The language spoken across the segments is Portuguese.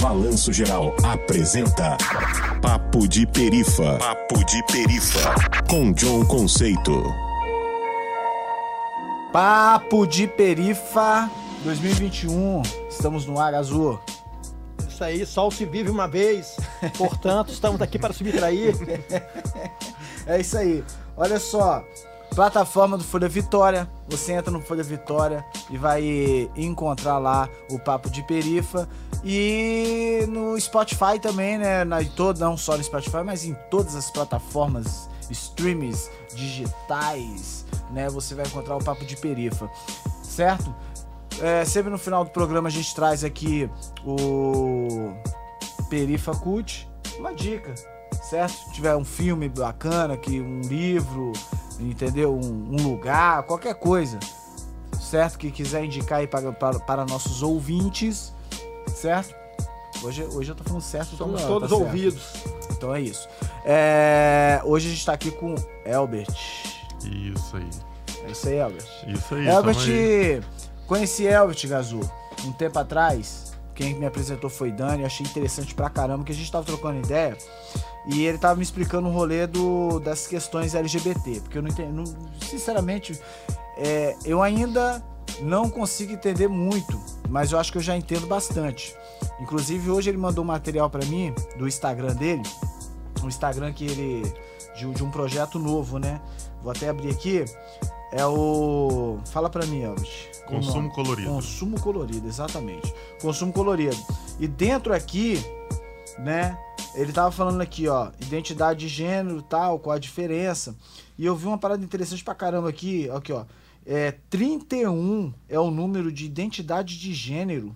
Balanço Geral apresenta Papo de Perifa. Papo de Perifa. Com John Conceito. Papo de Perifa 2021. Estamos no ar azul. Isso aí, sol se vive uma vez. Portanto, estamos aqui para subtrair. É isso aí. Olha só, plataforma do Folha Vitória. Você entra no Folha Vitória e vai encontrar lá o Papo de Perifa. E no Spotify também, né? Na, todo, não só no Spotify, mas em todas as plataformas streams digitais, né? Você vai encontrar o Papo de Perifa, certo? É, sempre no final do programa a gente traz aqui o Perifa Cult, uma dica, certo? Se tiver um filme bacana, que um livro, entendeu? Um, um lugar, qualquer coisa, certo? Que quiser indicar aí para, para, para nossos ouvintes, certo? Hoje, hoje eu tô falando certo, Somos tá todos certo. ouvidos. Então é isso. É, hoje a gente tá aqui com Elbert. Isso aí. É isso aí, Elbert. Isso aí. tamo aí. Elbert, conheci Elbert Gazu um tempo atrás. Quem me apresentou foi Dani, achei interessante pra caramba, que a gente tava trocando ideia. E ele tava me explicando o rolê do, das questões LGBT. Porque eu não entendo. sinceramente, é, eu ainda não consigo entender muito, mas eu acho que eu já entendo bastante. Inclusive, hoje ele mandou um material pra mim do Instagram dele. Um Instagram que ele. De, de um projeto novo, né? Vou até abrir aqui. É o. Fala pra mim, Elvis. Consumo nome. colorido. Consumo colorido, exatamente. Consumo colorido. E dentro aqui, né? Ele tava falando aqui, ó, identidade de gênero, tal, qual a diferença. E eu vi uma parada interessante pra caramba aqui, aqui, ó. É 31 é o número de identidade de gênero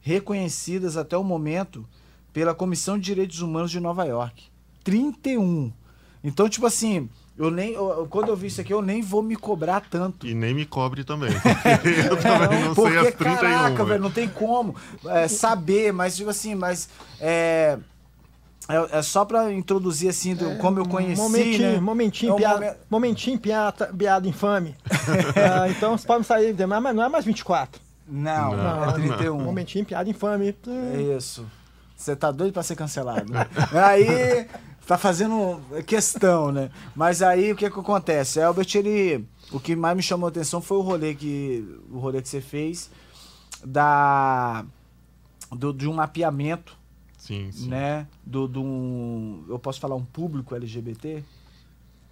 reconhecidas até o momento pela Comissão de Direitos Humanos de Nova York. 31. Então, tipo assim, eu nem eu- quando eu vi isso aqui, eu nem vou me cobrar tanto. E nem me cobre também. porque eu também não Porque, sei as 31. caraca, velho, não tem como é, saber, mas tipo assim, mas é, é, é só pra introduzir assim, do, como eu conheci, momentinho, né? momentinho, É um piada, momen- momentinho, piada, piada infame. Ah, então você pode sair, mas mas não é mais 24. Não, Não, é 31. Momentinho, piada infame. É isso. Você tá doido pra ser cancelado. né? aí tá fazendo questão, né? Mas aí o que que acontece? Albert, ele. O que mais me chamou a atenção foi o rolê que. O rolê que você fez da. Do, de um mapeamento, Sim, sim. né? Do, do um, eu posso falar um público LGBT?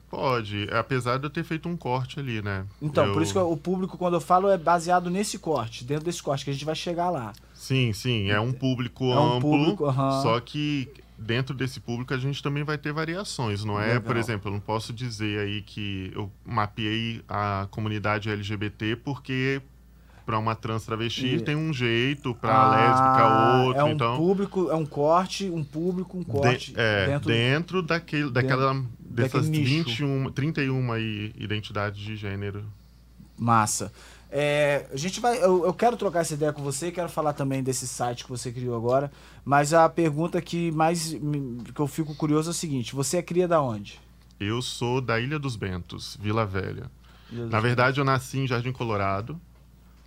Pode. Apesar de eu ter feito um corte ali, né? Então, Eu- por isso que o público, quando eu falo, é baseado nesse corte, dentro desse corte, que a gente vai chegar lá. Sim, sim. É um público É um amplo. público, aham. Só que dentro desse público a gente também vai ter variações, não é? Legal. Por exemplo, eu não posso dizer aí que eu mapeei a comunidade LGBT porque para uma trans travesti E- tem um jeito, para Ah, lésbica outro, é um então público, é um corte, um público, um De- corte é, dentro, dentro, daquele, daquela, dessas daquele nicho. 21, 31 aí, identidades de gênero. Massa. É, a gente vai. Eu, eu quero trocar essa ideia com você, quero falar também desse site que você criou agora. Mas a pergunta que mais me- que eu fico curioso é o seguinte: você é cria da onde? Eu sou da Ilha dos Bentos, Vila Velha. Na verdade, eu nasci em Jardim Colorado,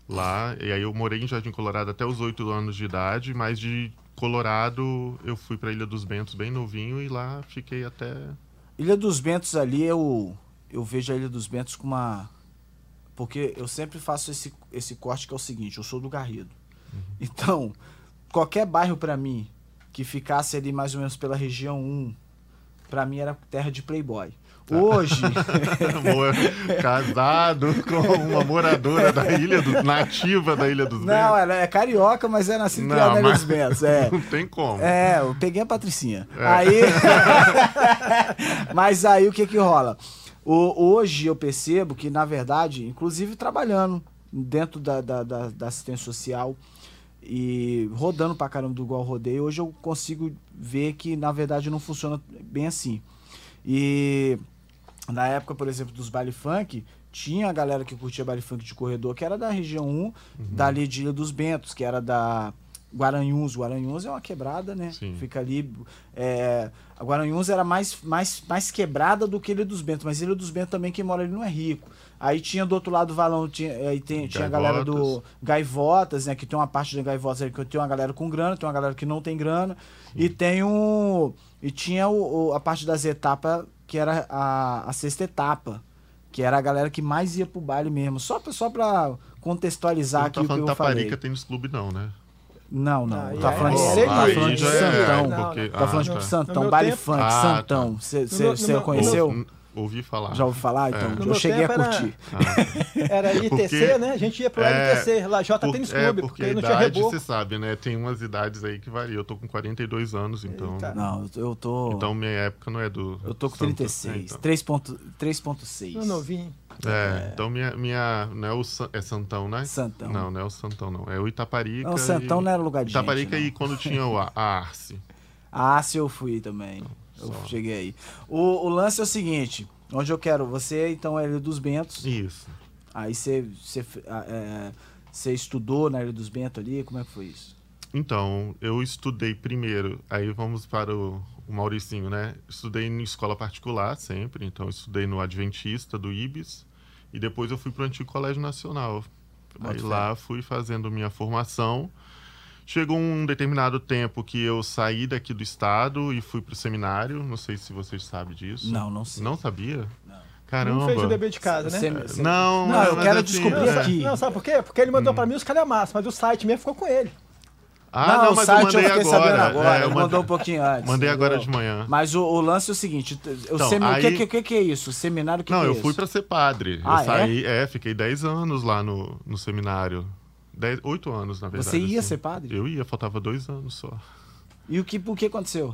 lá, e aí eu morei em Jardim Colorado até os 8 anos de idade, mas de Colorado eu fui pra Ilha dos Bentos bem novinho e lá fiquei até. Ilha dos Bentos ali, eu, eu vejo a Ilha dos Bentos com uma. Porque eu sempre faço esse, esse corte que é o seguinte: eu sou do Garrido. Então, qualquer bairro pra mim que ficasse ali mais ou menos pela região 1, pra mim era terra de Playboy. Hoje. Mor- casado com uma moradora da Ilha do, nativa da Ilha dos Não, ela é carioca, mas é nascida na Ilha mas- dos Bentos. É. Não tem como. É, eu peguei a Patricinha. É. Aí. Mas aí o que que rola? O- hoje eu percebo que, na verdade, inclusive trabalhando dentro da, da, da- da assistência social e rodando pra caramba do igual rodeio, hoje eu consigo ver que, na verdade, não funciona bem assim. E na época, por exemplo, dos baile funk, tinha a galera que curtia baile funk de corredor, que era da região 1, dali de Ilha dos Bentos, que era da Guaranhuns. Guaranhuns é uma quebrada, né? Sim. Fica ali. É, a Guaranhuns era mais, mais, mais quebrada do que Ilha dos Bentos, mas Ilha dos Bentos também, quem mora ali não é rico. Aí tinha do outro lado do valão, tinha, aí tem, tinha a galera do Gaivotas, né? Que tem uma parte de Gaivotas ali que tem uma galera com grana, tem uma galera que não tem grana. E tem um. E tinha o, o- a parte das etapas, que era a, a sexta etapa. Que era a galera que mais ia pro baile mesmo. Só pra, só pra contextualizar aqui tá o que eu Taparica falei. Tênis Clube, não, né? Não, não. Aí tá é- falando de, é tá falando de é. Santão. Não, porque... Tá falando ah, de tá. Santão, baile tempo- funk, Ah, Santão. No Você meu- conheceu? Ou- ouvi falar. Já ouviu falar? Então, É. Eu cheguei a tempo era- curtir. Era ITC, Porque- né? A gente ia pro É, LTC, lá J Por- Tênis é, Clube, porque porque a não tinha idade, você sabe, né? Tem umas idades aí que variam. Eu tô com 42 anos, então... Eita. Não, eu- tô. Então minha época não é do... eu tô com Santo- 36. É, então. 3.6. 3.6. No novinho. É, então minha, minha não é o é Santão, né? Santão. Não, não é o Santão, não. É o Itaparica. Não, o Santão e... não era lugar de Itaparica gente, e quando tinha o, a, a Arce. Ah, se eu fui também. Eu Só. cheguei aí. O, o lance é o seguinte: onde eu quero. Você, então, é Ilha dos Bentos. Isso. Aí você, você, ah, é, você estudou na Ilha dos Bentos ali? Como é que foi isso? Então, eu estudei primeiro, aí vamos para o, o Mauricinho, né? Estudei em escola particular sempre, então estudei no Adventista do IBS e depois eu fui para o Antigo Colégio Nacional. Aí lá fui fazendo minha formação. Chegou um determinado tempo que eu saí daqui do estado e fui para o seminário. Não sei se vocês sabem disso. Não, não sei. Não sabia? Não. Caramba. Não fez o dever de casa, né? Você- você- Não, Não, eu mas quero assim, descobrir é. aqui. Não, sabe por quê? Porque ele mandou pra mim os calhamaços, mas o site mesmo ficou com ele. Ah, não, o mas site eu mandei fiquei agora. sabendo agora. É, eu ele mandei- mandou um pouquinho antes. Mandei agora entendeu? de manhã. Mas o, o lance é o seguinte: o, Então, semi- aí- que, que, que é isso? O seminário que não, que é eu fui pra ser padre. Ah, eu saí, é? fiquei 10 anos lá no, no seminário. 10, 8 anos, na verdade. Você ia assim. ser padre? Eu ia, faltava dois anos só. E o que, o que aconteceu?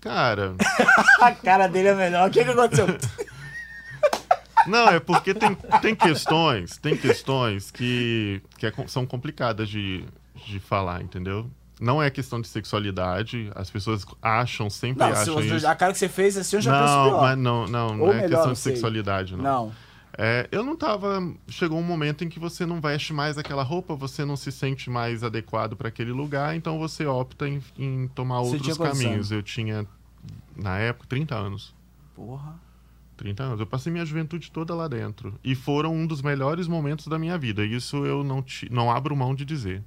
Cara, A cara dele é melhor. O que, que aconteceu? não, é porque tem, tem questões, tem questões que, que é são complicadas de, de falar, entendeu? Não é questão de sexualidade, as pessoas acham, sempre Não, se acham você- isso. a cara que você fez assim, eu já penso Não, pior. não, não, não Ou é melhor, questão de sexualidade, não. Não. É, eu não tava. Chegou um momento em que você não veste mais aquela roupa, você não se sente mais adequado para aquele lugar, então você opta em, em tomar Você outros caminhos. Eu tinha, na época, 30 anos. Porra. 30 anos. Eu passei minha juventude toda lá dentro. E foram um dos melhores momentos da minha vida. Isso eu não, ti- não abro mão de dizer.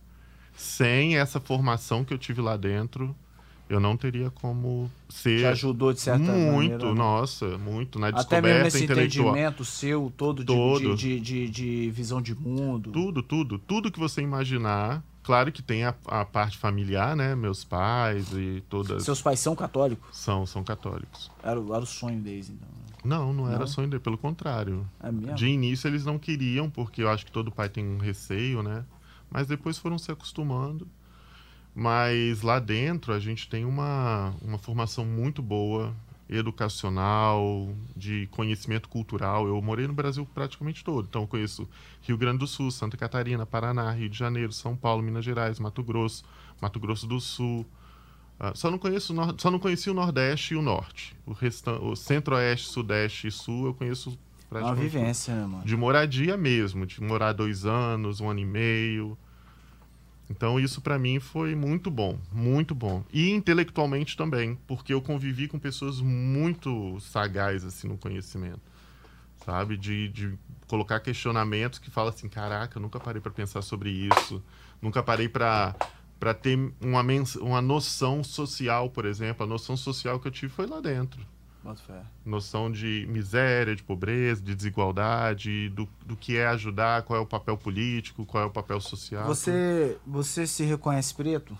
Sem essa formação que eu tive lá dentro, eu não teria como ser. Te ajudou de certa maneira. muito, né? nossa, muito. Na Até descoberta mesmo nesse intelectual. entendimento seu todo, de, Todo. De, de, de- de visão de mundo. Tudo, tudo. Tudo que você imaginar. Claro que tem a, a parte familiar, né? Meus pais e todas. Seus pais são católicos? São, são católicos. Era, o- era o sonho deles, então. Não, não era Não? sonho dele, pelo contrário. É mesmo? De início eles não queriam, porque eu acho que todo pai tem um receio, né? Mas depois foram se acostumando. Mas lá dentro a gente tem uma, uma formação muito boa, educacional, de conhecimento cultural. Eu morei no Brasil praticamente todo, então eu conheço Rio Grande do Sul, Santa Catarina, Paraná, Rio de Janeiro, São Paulo, Minas Gerais, Mato Grosso, Mato Grosso do Sul. Ah, só não conheço, só não conheci o Nordeste e o Norte. O restante, o Centro-Oeste, Sudeste e Sul eu conheço uma praticamente tudo. vivência, né, mano? De moradia mesmo, de morar dois anos, um ano e meio. Então isso pra mim foi muito bom, muito bom. E intelectualmente também, porque eu convivi com pessoas muito sagazes assim no conhecimento, sabe? De, de colocar questionamentos que fala assim, caraca, eu nunca parei pra pensar sobre isso, nunca parei pra para ter uma, uma noção social, por exemplo. A noção social que eu tive foi lá dentro. Noção de miséria, de pobreza, de desigualdade, do, do que é ajudar, qual é o papel político, qual é o papel social. Você, você se reconhece preto?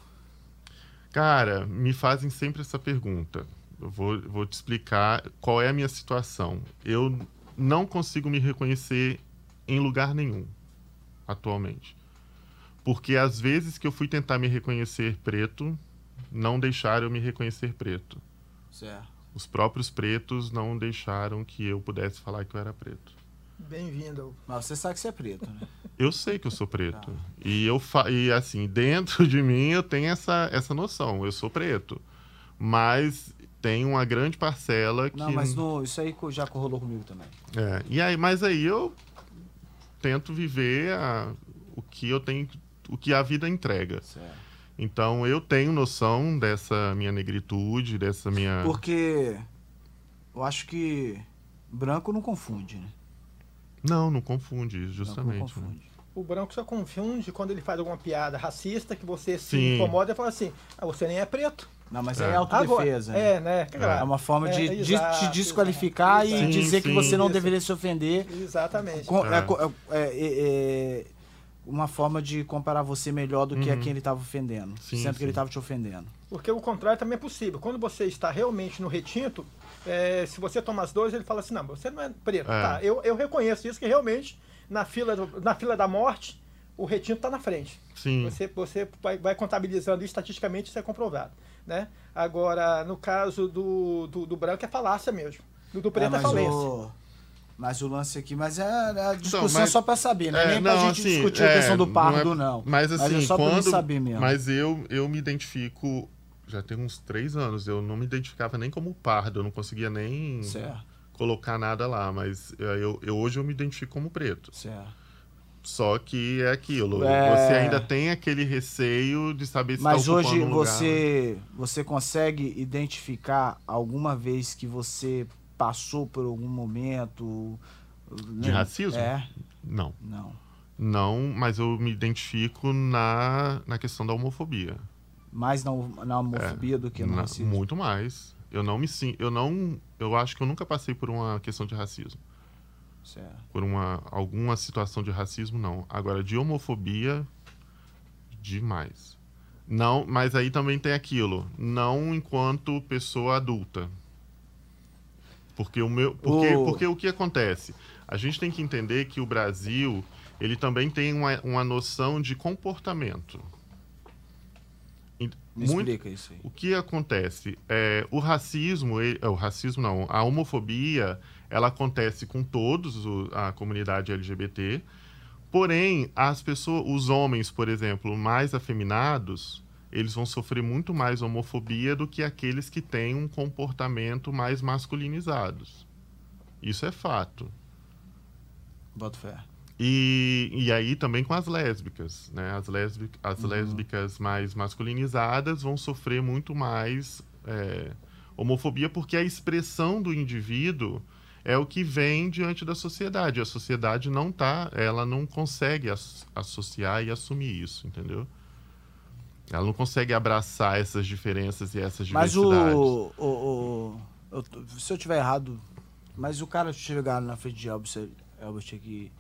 Cara, me fazem sempre essa pergunta. Eu vou, vou te explicar qual é a minha situação. Eu não consigo me reconhecer em lugar nenhum atualmente. Porque às vezes que eu fui tentar me reconhecer preto, não deixaram eu me reconhecer preto. Certo. Os próprios pretos não deixaram que eu pudesse falar que eu era preto. Bem-vindo. Mas você sabe que você é preto, né? Eu sei que eu sou preto. E eu fa... e assim, dentro de mim eu tenho essa, essa noção, eu sou preto. Mas tem uma grande parcela que Não, mas no, isso aí já rolou comigo também. É, e aí, mas aí eu tento viver a- o que eu tenho o que a vida entrega. Certo. Então eu tenho noção dessa minha negritude, dessa minha. Porque eu acho que branco não confunde, né? Não, não confunde, Branco não justamente. né? confunde. O branco só confunde quando ele faz alguma piada racista que você se Sim. incomoda e fala assim: ah, você nem é preto. Não, mas É. é, autodefesa. Agora, né? é, né? É uma forma de, É, de exato, te desqualificar exato. e Sim, dizer que sim. você não Isso. deveria se ofender. Exatamente. Com- é, É. é- é- é uma forma de comparar você melhor do que a Uhum. quem ele estava ofendendo. Sim, sendo que sim. ele estava te ofendendo. Porque o contrário também é possível. Quando você está realmente no retinto, é, se você toma as dores, ele fala assim: não, você não é preto. É. Tá, eu, eu reconheço isso, que realmente na fila, do- na fila da morte, o retinto está na frente. Sim. Você, você vai, vai contabilizando isso, estatisticamente isso é comprovado. Né? Agora, no caso do, do, do branco, é falácia mesmo. Do, do É, preto é, mas, falência. o, mas o lance aqui, mas é a discussão mas- só pra saber, né? É, Nem pra não, gente assim, discutir a é, questão do pardo, é- não. Mas assim, é só pra mim quando. saber mesmo. Mas eu, eu me identifico. Já tem uns três anos. Eu não me identificava nem como pardo. Eu não conseguia nem Certo, colocar nada lá. Mas é, eu, eu- hoje eu me identifico como preto. certo. Só que é aquilo. É. Você ainda tem aquele receio de saber se Mas tá hoje um você, você consegue identificar alguma vez que você passou por algum momento De racismo? É, Não. não. Não, mas eu me identifico na, na questão da homofobia. Mais na, na homofobia do que no Na- racismo. muito mais. Eu não me sinto. Eu não. Eu acho que eu nunca passei por uma questão de racismo. Certo. Por uma alguma situação de racismo, não. Agora, de homofobia, demais. Não, mas aí também tem aquilo. Não enquanto pessoa adulta. Porque o meu. Porque, O- porque o que acontece? A gente tem que entender que o Brasil ele também tem uma, uma noção de comportamento. Me muito- explica isso aí. o que acontece? É, o racismo, ele- é, o racismo não, a homofobia, ela acontece com todos o- a comunidade LGBT. Porém, as pessoas, os homens, por exemplo, mais afeminados, eles vão sofrer muito mais homofobia do que aqueles que têm um comportamento mais masculinizado. Isso é fato. Bota fé. E, e aí também com as lésbicas, né? As, lésbic, as Uhum. lésbicas mais masculinizadas vão sofrer muito mais é, homofobia porque a expressão do indivíduo é o que vem diante da sociedade. A sociedade não tá, ela não consegue as- associar e assumir isso, entendeu? Ela não consegue abraçar essas diferenças e essas Mas diversidades. o. o, o- eu tô- se eu tiver errado, mas o cara chegar na frente de Elbert, Elbert aqui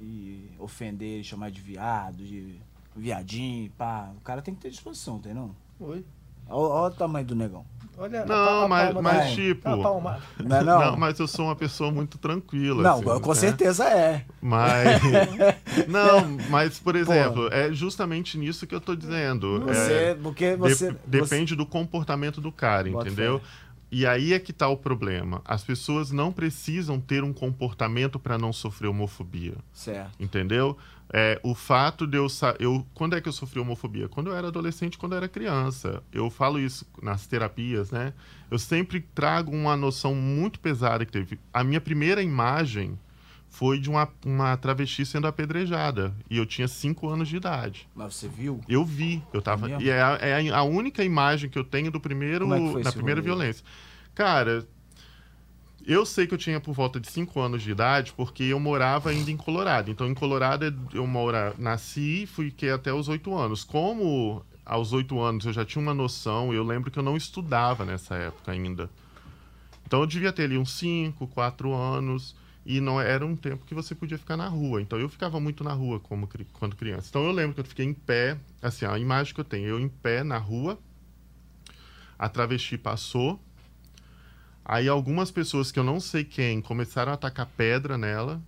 e ofender chamar de viado, de viadinho, pá, o cara tem que ter disposição, tem não? Oi. Olha, o tamanho do negão. Olha, Não, pal- a mas- mas da- tipo-. Não é não? Não, mas eu sou uma pessoa muito tranquila. Não, assim, com né? certeza é. Mas. não, mas, por exemplo, é justamente nisso que eu tô dizendo. Você, É, porque de- você. você- depende do comportamento do cara, Bota entendeu? fé. E aí é que tá o problema. As pessoas não precisam ter um comportamento para não sofrer homofobia. Certo. Entendeu? É, o fato de eu, eu. Quando é que eu sofri homofobia? Quando eu era adolescente, quando eu era criança. Eu falo isso nas terapias, né? Eu sempre trago uma noção muito pesada que teve. A minha primeira imagem foi de uma, uma travesti sendo apedrejada. E eu tinha 5 anos de idade. Mas você viu? Eu vi, eu tava. mesmo? e é, a, é a única imagem que eu tenho do primeiro. É da primeira rolê? violência. Cara, eu sei que eu tinha por volta de 5 anos de idade, porque eu morava ainda em Colorado. Então, em Colorado, eu mora, nasci e fiquei até os 8 anos. Como aos 8 anos eu já tinha uma noção, eu lembro que eu não estudava nessa época ainda. Então, eu devia ter ali uns 5, 4 anos. E não era um tempo que você podia ficar na rua. Então eu ficava muito na rua como, quando criança. Então eu lembro que eu fiquei em pé, assim, a imagem que eu tenho, eu em pé na rua, a travesti passou, aí algumas pessoas que eu não sei quem começaram a atacar pedra nela,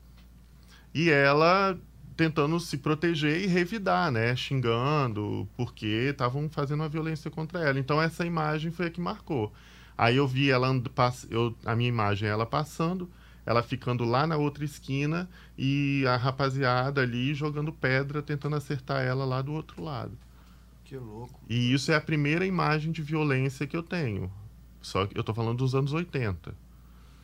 e ela tentando se proteger e revidar, né? Xingando, porque estavam fazendo uma violência contra ela. Então essa imagem foi a que marcou. Aí eu vi ela, eu, a minha imagem é ela passando, ela ficando lá na outra esquina e a rapaziada ali jogando pedra, tentando acertar ela lá do outro lado. Que louco. E isso é a primeira imagem de violência que eu tenho. Só que eu tô falando dos anos 80.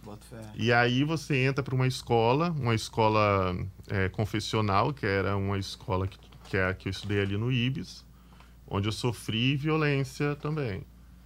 Bota fé. E aí você entra para uma escola, uma escola é, confessional, que era uma escola que, que é a que eu estudei ali no IBS, onde eu sofri violência também.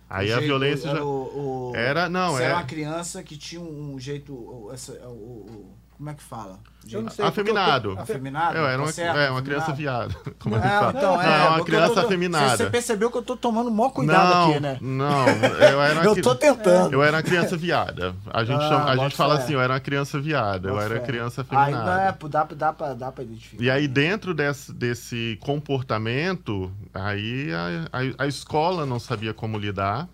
Aí O a jeito- violência era já. o- o- Era, não, Você é. era uma criança que tinha um, jeito. essa- o- como é que fala? Eu não sei, porque eu tô- Afeminado. Afeminado? Eu era Tá uma, certo, é, uma criança afeminado? viada. Como é que É, fala? então, não, é, uma porque criança tô- afeminada. Você percebeu que eu tô tomando o maior cuidado não, aqui, né? Não, eu era uma Eu tô tentando. Eu era uma criança viada. A gente, Ah, chama- a gente fala assim, eu era uma criança viada, eu era criança Aí afeminada. não é, dá, dá, pra, dá pra identificar. E aí, dentro desse, desse comportamento, aí a, a, a escola não sabia como lidar.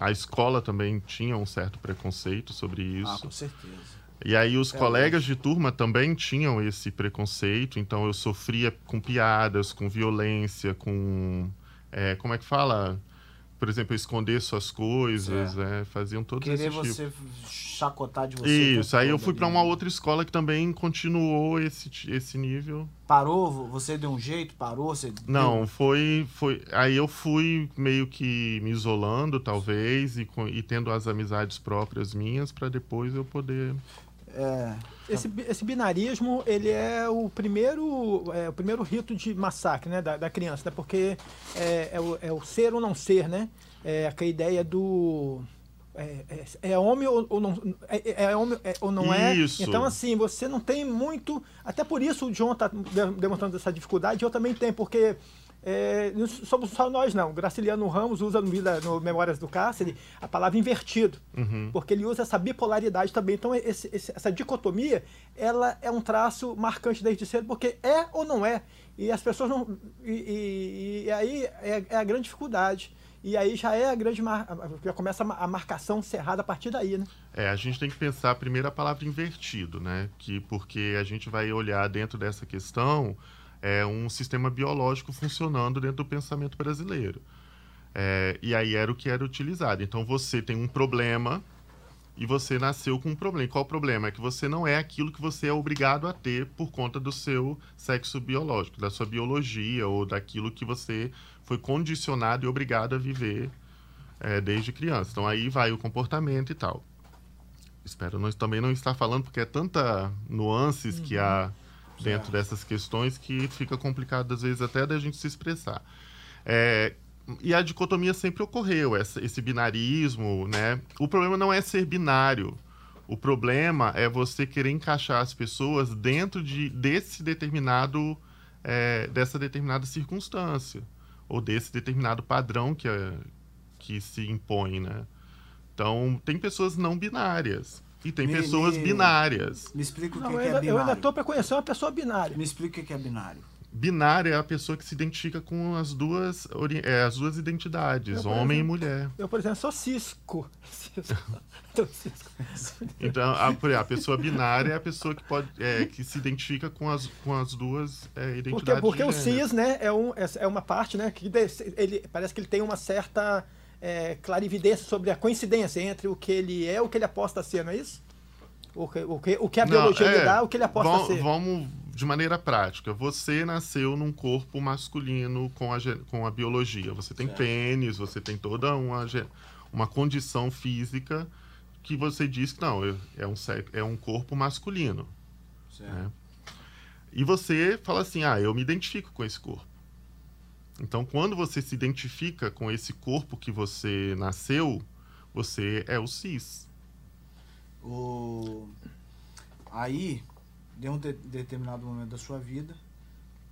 A escola também tinha um certo preconceito sobre Ah, isso. com certeza. E aí os É colegas de turma também tinham esse preconceito, então eu sofria com piadas, com violência, com. é, como é que fala? Por exemplo, esconder suas coisas, é, faziam todos Querer esses tipos. você chacotar de você. Isso, aí eu todo fui para uma né? outra escola que também continuou esse, esse nível. Parou? Você deu um jeito? Parou? Você Não, foi, foi. Aí eu fui meio que me isolando, talvez, e, e tendo as amizades próprias minhas, para depois eu poder. É, Esse, esse binarismo, ele é o primeiro, é, o primeiro rito de massacre né, da, da criança, né? Porque é, é o, é o ser ou não ser, né? É aquela ideia do... É, é- é homem ou, ou não é, é homem é- ou não é Isso. então assim você não tem muito até por isso o John está demonstrando essa dificuldade eu também tenho porque é, não somos só nós não Graciliano Ramos usa no, no Memórias do Cárcere a palavra invertido Uhum. porque ele usa essa bipolaridade também. Então, esse- esse- essa dicotomia, ela é um traço marcante desde cedo, porque é ou não é. E as pessoas não. E, e- e aí é, é a grande dificuldade. E aí já é a grande. mar- Já começa a marcação cerrada a partir daí, né? É, a gente tem que pensar primeiro a palavra invertido, né? Que porque a gente vai olhar dentro dessa questão é um sistema biológico funcionando dentro do pensamento brasileiro. É, e aí era o que era utilizado. Então você tem um problema e você nasceu com um problema. E qual o problema? É que você não é aquilo que você é obrigado a ter por conta do seu sexo biológico, da sua biologia ou daquilo que você foi condicionado e obrigado a viver é, desde criança. Então aí vai o comportamento e tal. Espero não, também não estar falando, porque é tanta nuances que há dentro dessas questões que fica complicado, às vezes, até da gente se expressar. É, e a dicotomia sempre ocorreu, essa- esse binarismo, né? O problema não é ser binário. O problema é você querer encaixar as pessoas dentro de, desse determinado, é, dessa determinada circunstância ou desse determinado padrão que, é- que se impõe, né? Então, tem pessoas não binárias e tem Me- pessoas me- binárias. Me explica o que, Não, que eu, é ainda, eu binário. ainda estou para conhecer uma pessoa binária. Me explica o que é binário. Binária é a pessoa que se identifica com as duas, é, as duas identidades, Eu, homem exemplo. e mulher. Eu, por exemplo, sou cisco. Cisco. Cisco. Então, a, a pessoa binária é a pessoa que, pode, é, que se identifica com as, com as duas é, Porque, identidades porque de o cis, né, é, um, é, é uma parte, né, que ele, parece que ele tem uma certa é, clarividência sobre a coincidência entre o que ele é e o que ele aposta a ser, não é isso? O que, o que, o que a Não, biologia é, lhe dá, o que ele aposta vam- a ser. Vamos de maneira prática. Você nasceu num corpo masculino com a, com a biologia. Você tem Certo. pênis, você tem toda uma, uma condição física que você diz que não, é- um, é um corpo masculino. Certo. né? E você fala assim: ah, eu me identifico com esse corpo. Então, quando você se identifica com esse corpo que você nasceu, você é o cis. O... Aí, de um de- determinado momento da sua vida,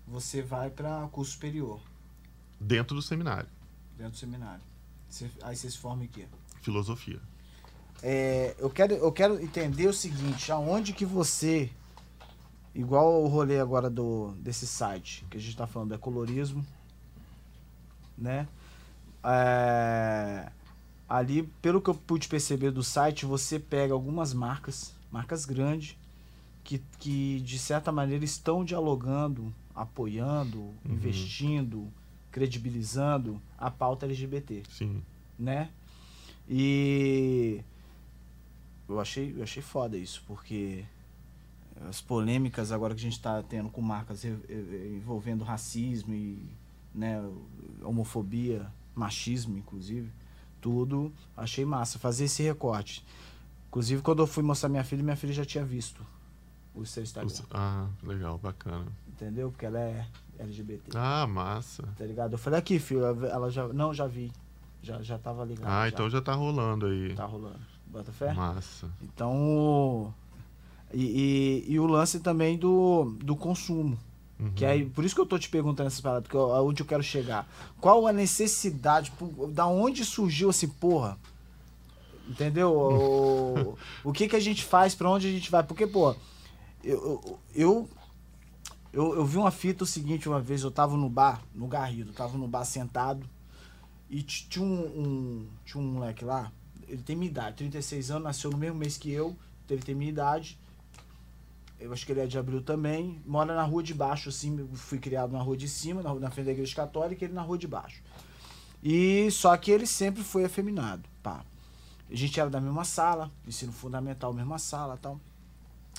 você vai para curso superior, Dentro do seminário. dentro do seminário. Você- aí você se forma em quê? Filosofia. É, eu, quero, eu quero entender o seguinte, aonde que você, igual o rolê agora do, desse site, que a gente tá falando, é colorismo, né? É, ali, pelo que eu pude perceber do site, você pega algumas marcas, marcas grandes, que, que de certa maneira estão dialogando, apoiando, investindo, credibilizando a pauta LGBT Sim. né? E eu achei, eu achei foda isso, porque as polêmicas agora que a gente está tendo com marcas envolvendo racismo e né, homofobia, machismo, inclusive, tudo, achei massa fazer esse recorte. Inclusive, quando eu fui mostrar minha filha, minha filha já tinha visto o seu Instagram. Ah, legal, bacana. Entendeu? Porque ela é LGBT. Ah, massa. Tá ligado? Eu falei, aqui, filho, ela já. Não, já vi. Já, já tava ligado. Ah, já. então já tá rolando aí. Tá rolando. Bota fé? Massa. Então. E, e, e o lance também do, do consumo. Uhum. Que aí, por isso que eu tô te perguntando essas paradas, porque eu- aonde eu quero chegar. Qual a necessidade, da onde surgiu assim, porra? Entendeu? O, o que que a gente faz, pra onde a gente vai? Porque, pô, eu, eu, eu, eu vi uma fita o seguinte uma vez, eu tava no bar, no Garrido, tava no bar sentado, e tinha um, um- tinha um moleque lá, ele tem minha idade, 36 anos, nasceu no mesmo mês que eu, ele tem minha idade, eu acho que ele é de abril também. Mora na rua de baixo, assim. Fui criado na rua de cima, na, na frente da igreja católica, ele na rua de baixo. E só que ele sempre foi afeminado. Pá. A gente era da mesma sala, ensino fundamental, mesma sala tal.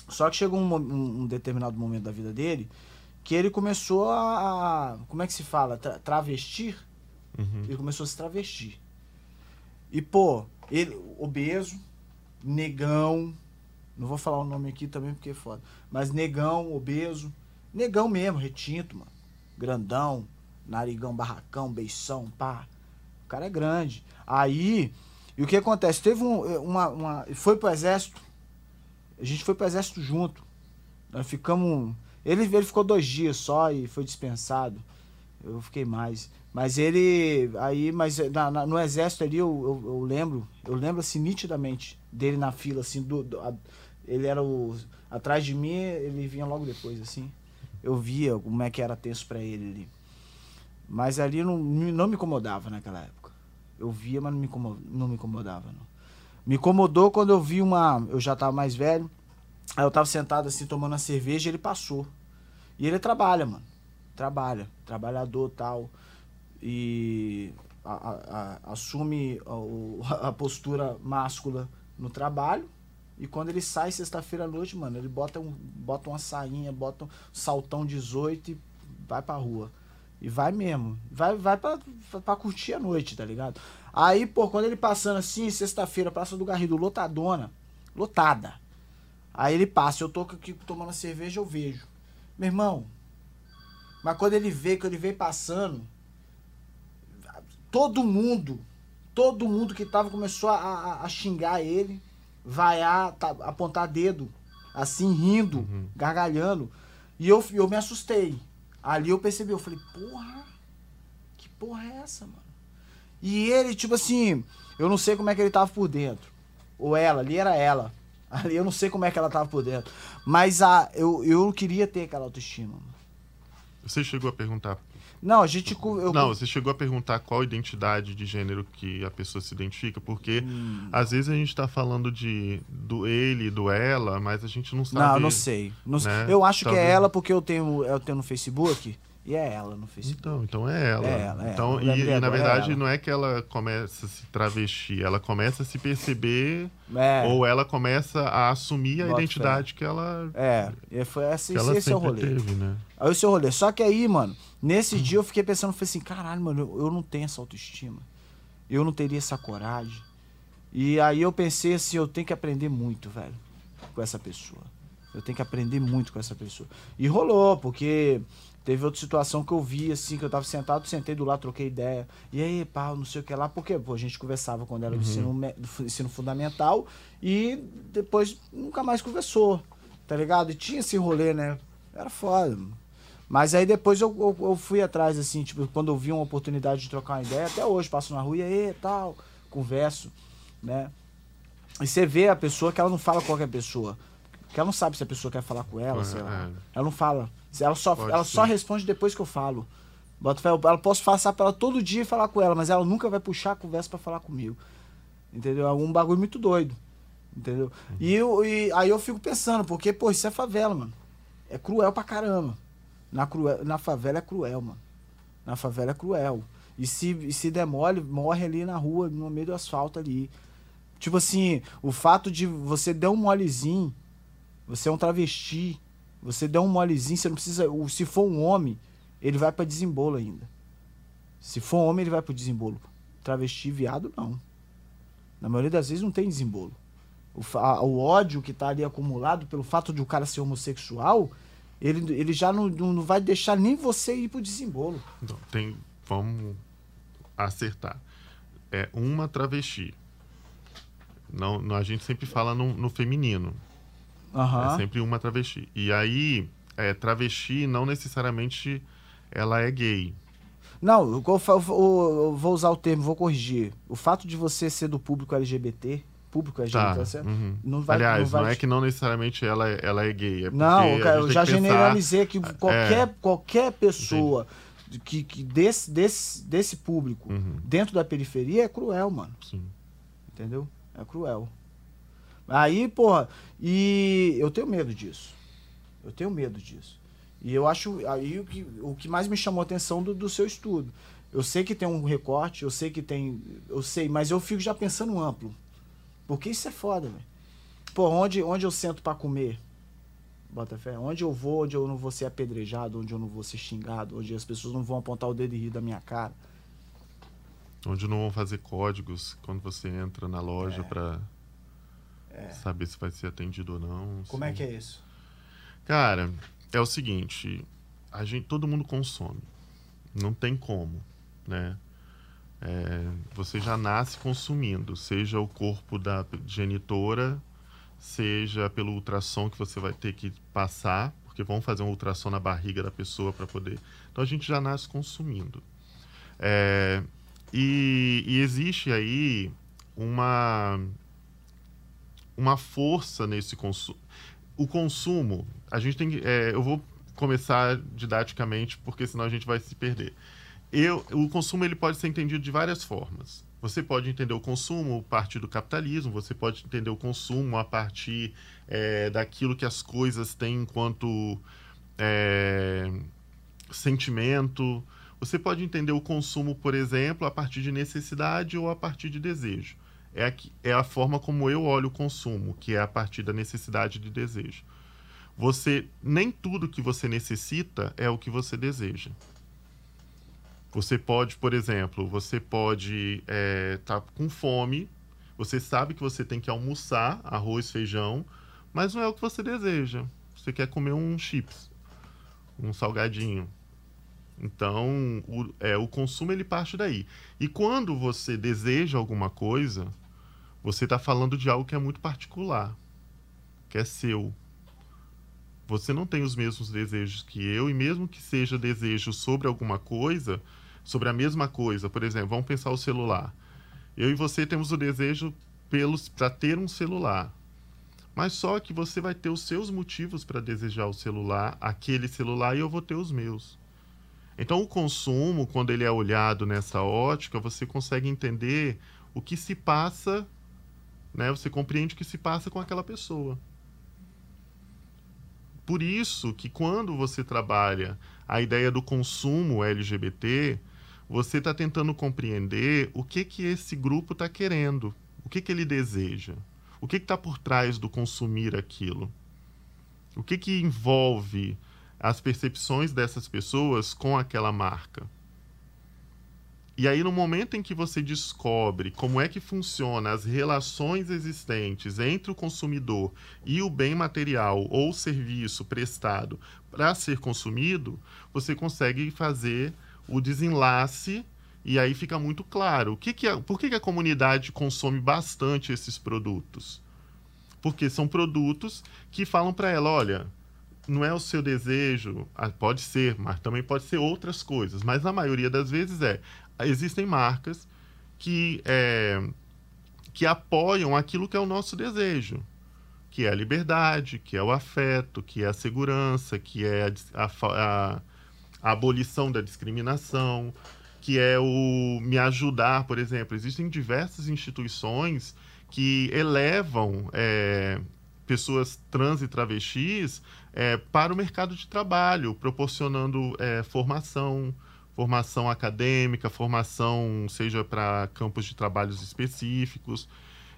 Só que chegou um, um- um determinado momento da vida dele que ele começou a. a- como é que se fala? Tra- travestir. Uhum. Ele começou a se travestir. E, pô, ele, obeso, negão, não vou falar o nome aqui também porque é foda, mas negão, obeso, negão mesmo, retinto, mano. Grandão, narigão, barracão, beição, pá. O cara é grande. Aí, e o que acontece? Teve um, uma, uma. Foi pro exército. A gente foi pro exército junto. Nós ficamos. Ele, ele ficou dois dias só e foi dispensado. Eu fiquei mais. Mas ele. Aí, mas na- na- no exército ali eu, eu, eu lembro. Eu lembro assim nitidamente dele na fila, assim, do. do- a- ele era o. Atrás de mim, ele vinha logo depois, assim. Eu via como é que era tenso pra ele ali. Mas ali não, não me incomodava naquela época. Eu via, mas não me, incomo- não me incomodava, não. Me incomodou quando eu vi uma. Eu já tava mais velho. Aí eu tava sentado assim, tomando uma cerveja e ele passou. E ele trabalha, mano. Trabalha. Trabalhador tal. E a- a- a- assume a, a postura máscula no trabalho. E quando ele sai sexta-feira à noite, mano, ele bota, um, bota uma sainha, bota um saltão 18 e vai pra rua. E vai mesmo. Vai, vai pra, pra curtir a noite, tá ligado? Aí, pô, quando ele passando assim, sexta-feira, Praça do Garrido, lotadona. Lotada. Aí ele passa, eu tô aqui tomando cerveja, eu vejo. Meu irmão, mas quando ele vê, que ele vem passando, todo mundo, todo mundo que tava começou a, a, a xingar ele, vaiar, tá, apontar dedo, assim, rindo, Uhum. gargalhando. E eu, eu me assustei. Ali eu percebi, eu falei, porra, que porra é essa, mano? E ele, tipo assim, eu não sei como é que ele tava por dentro. Ou ela, ali era ela. Ali eu não sei como é que ela tava por dentro. Mas a, eu, eu queria ter aquela autoestima. mano. Você chegou a perguntar. Não, a gente. Eu, Não, você chegou a perguntar qual identidade de gênero que a pessoa se identifica, porque Hum. às vezes a gente tá falando de do ele, do ela, mas a gente não sabe. Não, não sei. Não sei. né? Eu acho que é Talvez- ela porque eu tenho, eu tenho no Facebook. E é ela no Facebook. Então, então é ela. É ela, é. Então, Eu e, lembrei e, na é verdade ela. não é que ela começa a se travestir, ela começa a se perceber É. ou ela começa a assumir a Bota identidade que ela, É, e foi esse, que ela esse é o rolê. teve, né? Aí é o rolê. Só que aí, mano, nesse dia eu fiquei pensando, falei assim, caralho, mano, eu, eu não tenho essa autoestima. Eu não teria essa coragem. E aí eu pensei assim, eu tenho que aprender muito, velho, com essa pessoa. Eu tenho que aprender muito com essa pessoa. E rolou, porque teve outra situação que eu vi, assim, que eu tava sentado, sentei do lado, troquei ideia. E aí, pá, não sei o que lá, porque pô, a gente conversava quando era do ensino, me- do ensino fundamental e depois nunca mais conversou, tá ligado? E tinha esse rolê, né? Era foda, mano. Mas aí depois eu, eu, eu fui atrás, assim, tipo, quando eu vi uma oportunidade de trocar uma ideia, até hoje, passo na rua e aí, tal, converso, né? E você vê a pessoa que ela não fala com qualquer pessoa. Que ela não sabe se a pessoa quer falar com ela, É, sei lá. é. Ela não fala. Ela só, Pode ela ser. só responde depois que eu falo. Ela posso passar pra ela todo dia e falar com ela, mas ela nunca vai puxar a conversa pra falar comigo. Entendeu? É um bagulho muito doido. Entendeu? E, eu, e aí eu fico pensando, porque, pô, isso é favela, mano. É cruel pra caramba. Na, cruel, na favela é cruel, mano. Na favela é cruel. E se, e se demole, morre ali na rua, no meio do asfalto ali. Tipo assim, o fato de você dar um molezinho, você é um travesti, você der um molezinho, você não precisa. Se for um homem, ele vai pra desembolo ainda. Se for um homem, ele vai pro desembolo. Travesti, viado, não. Na maioria das vezes não tem desembolo. o, a, o ódio que tá ali acumulado pelo fato de o cara ser homossexual, ele, ele já não, não vai deixar nem você ir pro desembolo. Não, tem, vamos acertar. É uma travesti. Não, não a gente sempre fala no, no feminino. Uhum. É sempre uma travesti. E aí, é, travesti não necessariamente ela é gay. Não, eu, eu, eu, vou usar o termo, vou corrigir. O fato de você ser do público LGBT, público LGBT, tá. uhum. não vai Aliás, não, vai não é que não necessariamente ela, é, ela é gay. É não, cara, eu já que generalizei que qualquer, é, qualquer pessoa que, que desse, desse, desse público uhum. dentro da periferia é cruel, mano. Sim. Entendeu? É cruel. Aí, porra, e eu tenho medo disso. Eu tenho medo disso. E eu acho aí o que, o que mais me chamou a atenção do, do seu estudo. Eu sei que tem um recorte, eu sei que tem. Eu sei, mas eu fico já pensando amplo. Porque isso é foda, velho. Pô, onde, onde eu sento para comer? Bota fé. Onde eu vou, onde eu não vou ser apedrejado, onde eu não vou ser xingado, onde as pessoas não vão apontar o dedo e rir da minha cara. Onde não vão fazer códigos quando você entra na loja é. para é. saber se vai ser atendido ou não. Como é que é isso? Cara, é o seguinte, a gente, todo mundo consome. Não tem como, né? É, você já nasce consumindo, seja o corpo da genitora, seja pelo ultrassom que você vai ter que passar, porque vão fazer um ultrassom na barriga da pessoa para poder. Então a gente já nasce consumindo. É, e, e existe aí uma uma força nesse consumo. O consumo, a gente tem que. É, eu vou começar didaticamente, porque senão a gente vai se perder. Eu, o consumo ele pode ser entendido de várias formas. Você pode entender o consumo a partir do capitalismo, você pode entender o consumo a partir é, daquilo que as coisas têm enquanto é, sentimento. Você pode entender o consumo, por exemplo, a partir de necessidade ou a partir de desejo é a, é a forma como eu olho o consumo, que é a partir da necessidade de desejo. Você nem tudo que você necessita é o que você deseja. Você pode, por exemplo, você pode estar é, tá com fome, você sabe que você tem que almoçar arroz, feijão, mas não é o que você deseja. Você quer comer um chips, um salgadinho. Então, o, é, o consumo ele parte daí. E quando você deseja alguma coisa, você está falando de algo que é muito particular, que é seu. Você não tem os mesmos desejos que eu, e mesmo que seja desejo sobre alguma coisa, sobre a mesma coisa, por exemplo, vamos pensar o celular. Eu e você temos o desejo para ter um celular. Mas só que você vai ter os seus motivos para desejar o celular, aquele celular, e eu vou ter os meus. Então, o consumo, quando ele é olhado nessa ótica, você consegue entender o que se passa né? Você compreende o que se passa com aquela pessoa. Por isso que quando você trabalha a ideia do consumo LGBT, você está tentando compreender o que que esse grupo está querendo, o que que ele deseja, o que está por trás do consumir aquilo, o que que envolve as percepções dessas pessoas com aquela marca. E aí, no momento em que você descobre como é que funciona as relações existentes entre o consumidor e o bem material ou serviço prestado para ser consumido, você consegue fazer o desenlace e aí fica muito claro o que, que é, por que, que a comunidade consome bastante esses produtos. Porque são produtos que falam para ela, olha, não é o seu desejo, ah, pode ser, mas também pode ser outras coisas, mas na maioria das vezes é existem marcas que, é, que apoiam aquilo que é o nosso desejo, que é a liberdade, que é o afeto, que é a segurança, que é a, a, a abolição da discriminação, que é o me ajudar, por exemplo. Existem diversas instituições que elevam é, pessoas trans e travestis é, para o mercado de trabalho, proporcionando é, formação, formação acadêmica, formação seja para campos de trabalhos específicos.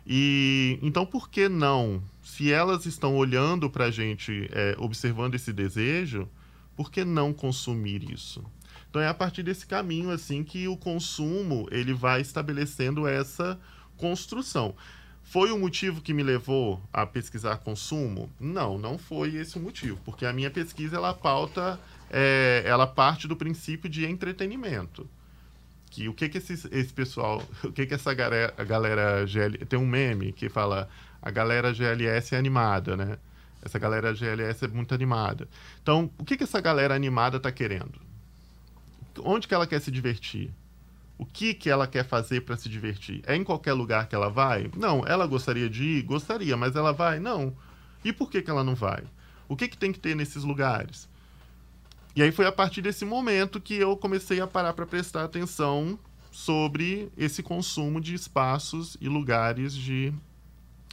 E então, por que não? Se elas estão olhando para a gente, é, observando esse desejo, por que não consumir isso? Então é a partir desse caminho assim que o consumo ele vai estabelecendo essa construção. Foi o motivo que me levou a pesquisar consumo? Não, não foi esse o motivo, porque a minha pesquisa ela pauta, é, ela parte do princípio de entretenimento. Que o que que esse, esse pessoal, o que que essa galera, a galera GL, tem um meme que fala a galera GLS é animada, né? Essa galera GLS é muito animada. Então, o que que essa galera animada está querendo? Onde que ela quer se divertir? O que, que ela quer fazer para se divertir? É em qualquer lugar que ela vai? Não. Ela gostaria de ir? Gostaria, mas ela vai? Não. E por que, que ela não vai? O que, que tem que ter nesses lugares? E aí foi a partir desse momento que eu comecei a parar para prestar atenção sobre esse consumo de espaços e lugares de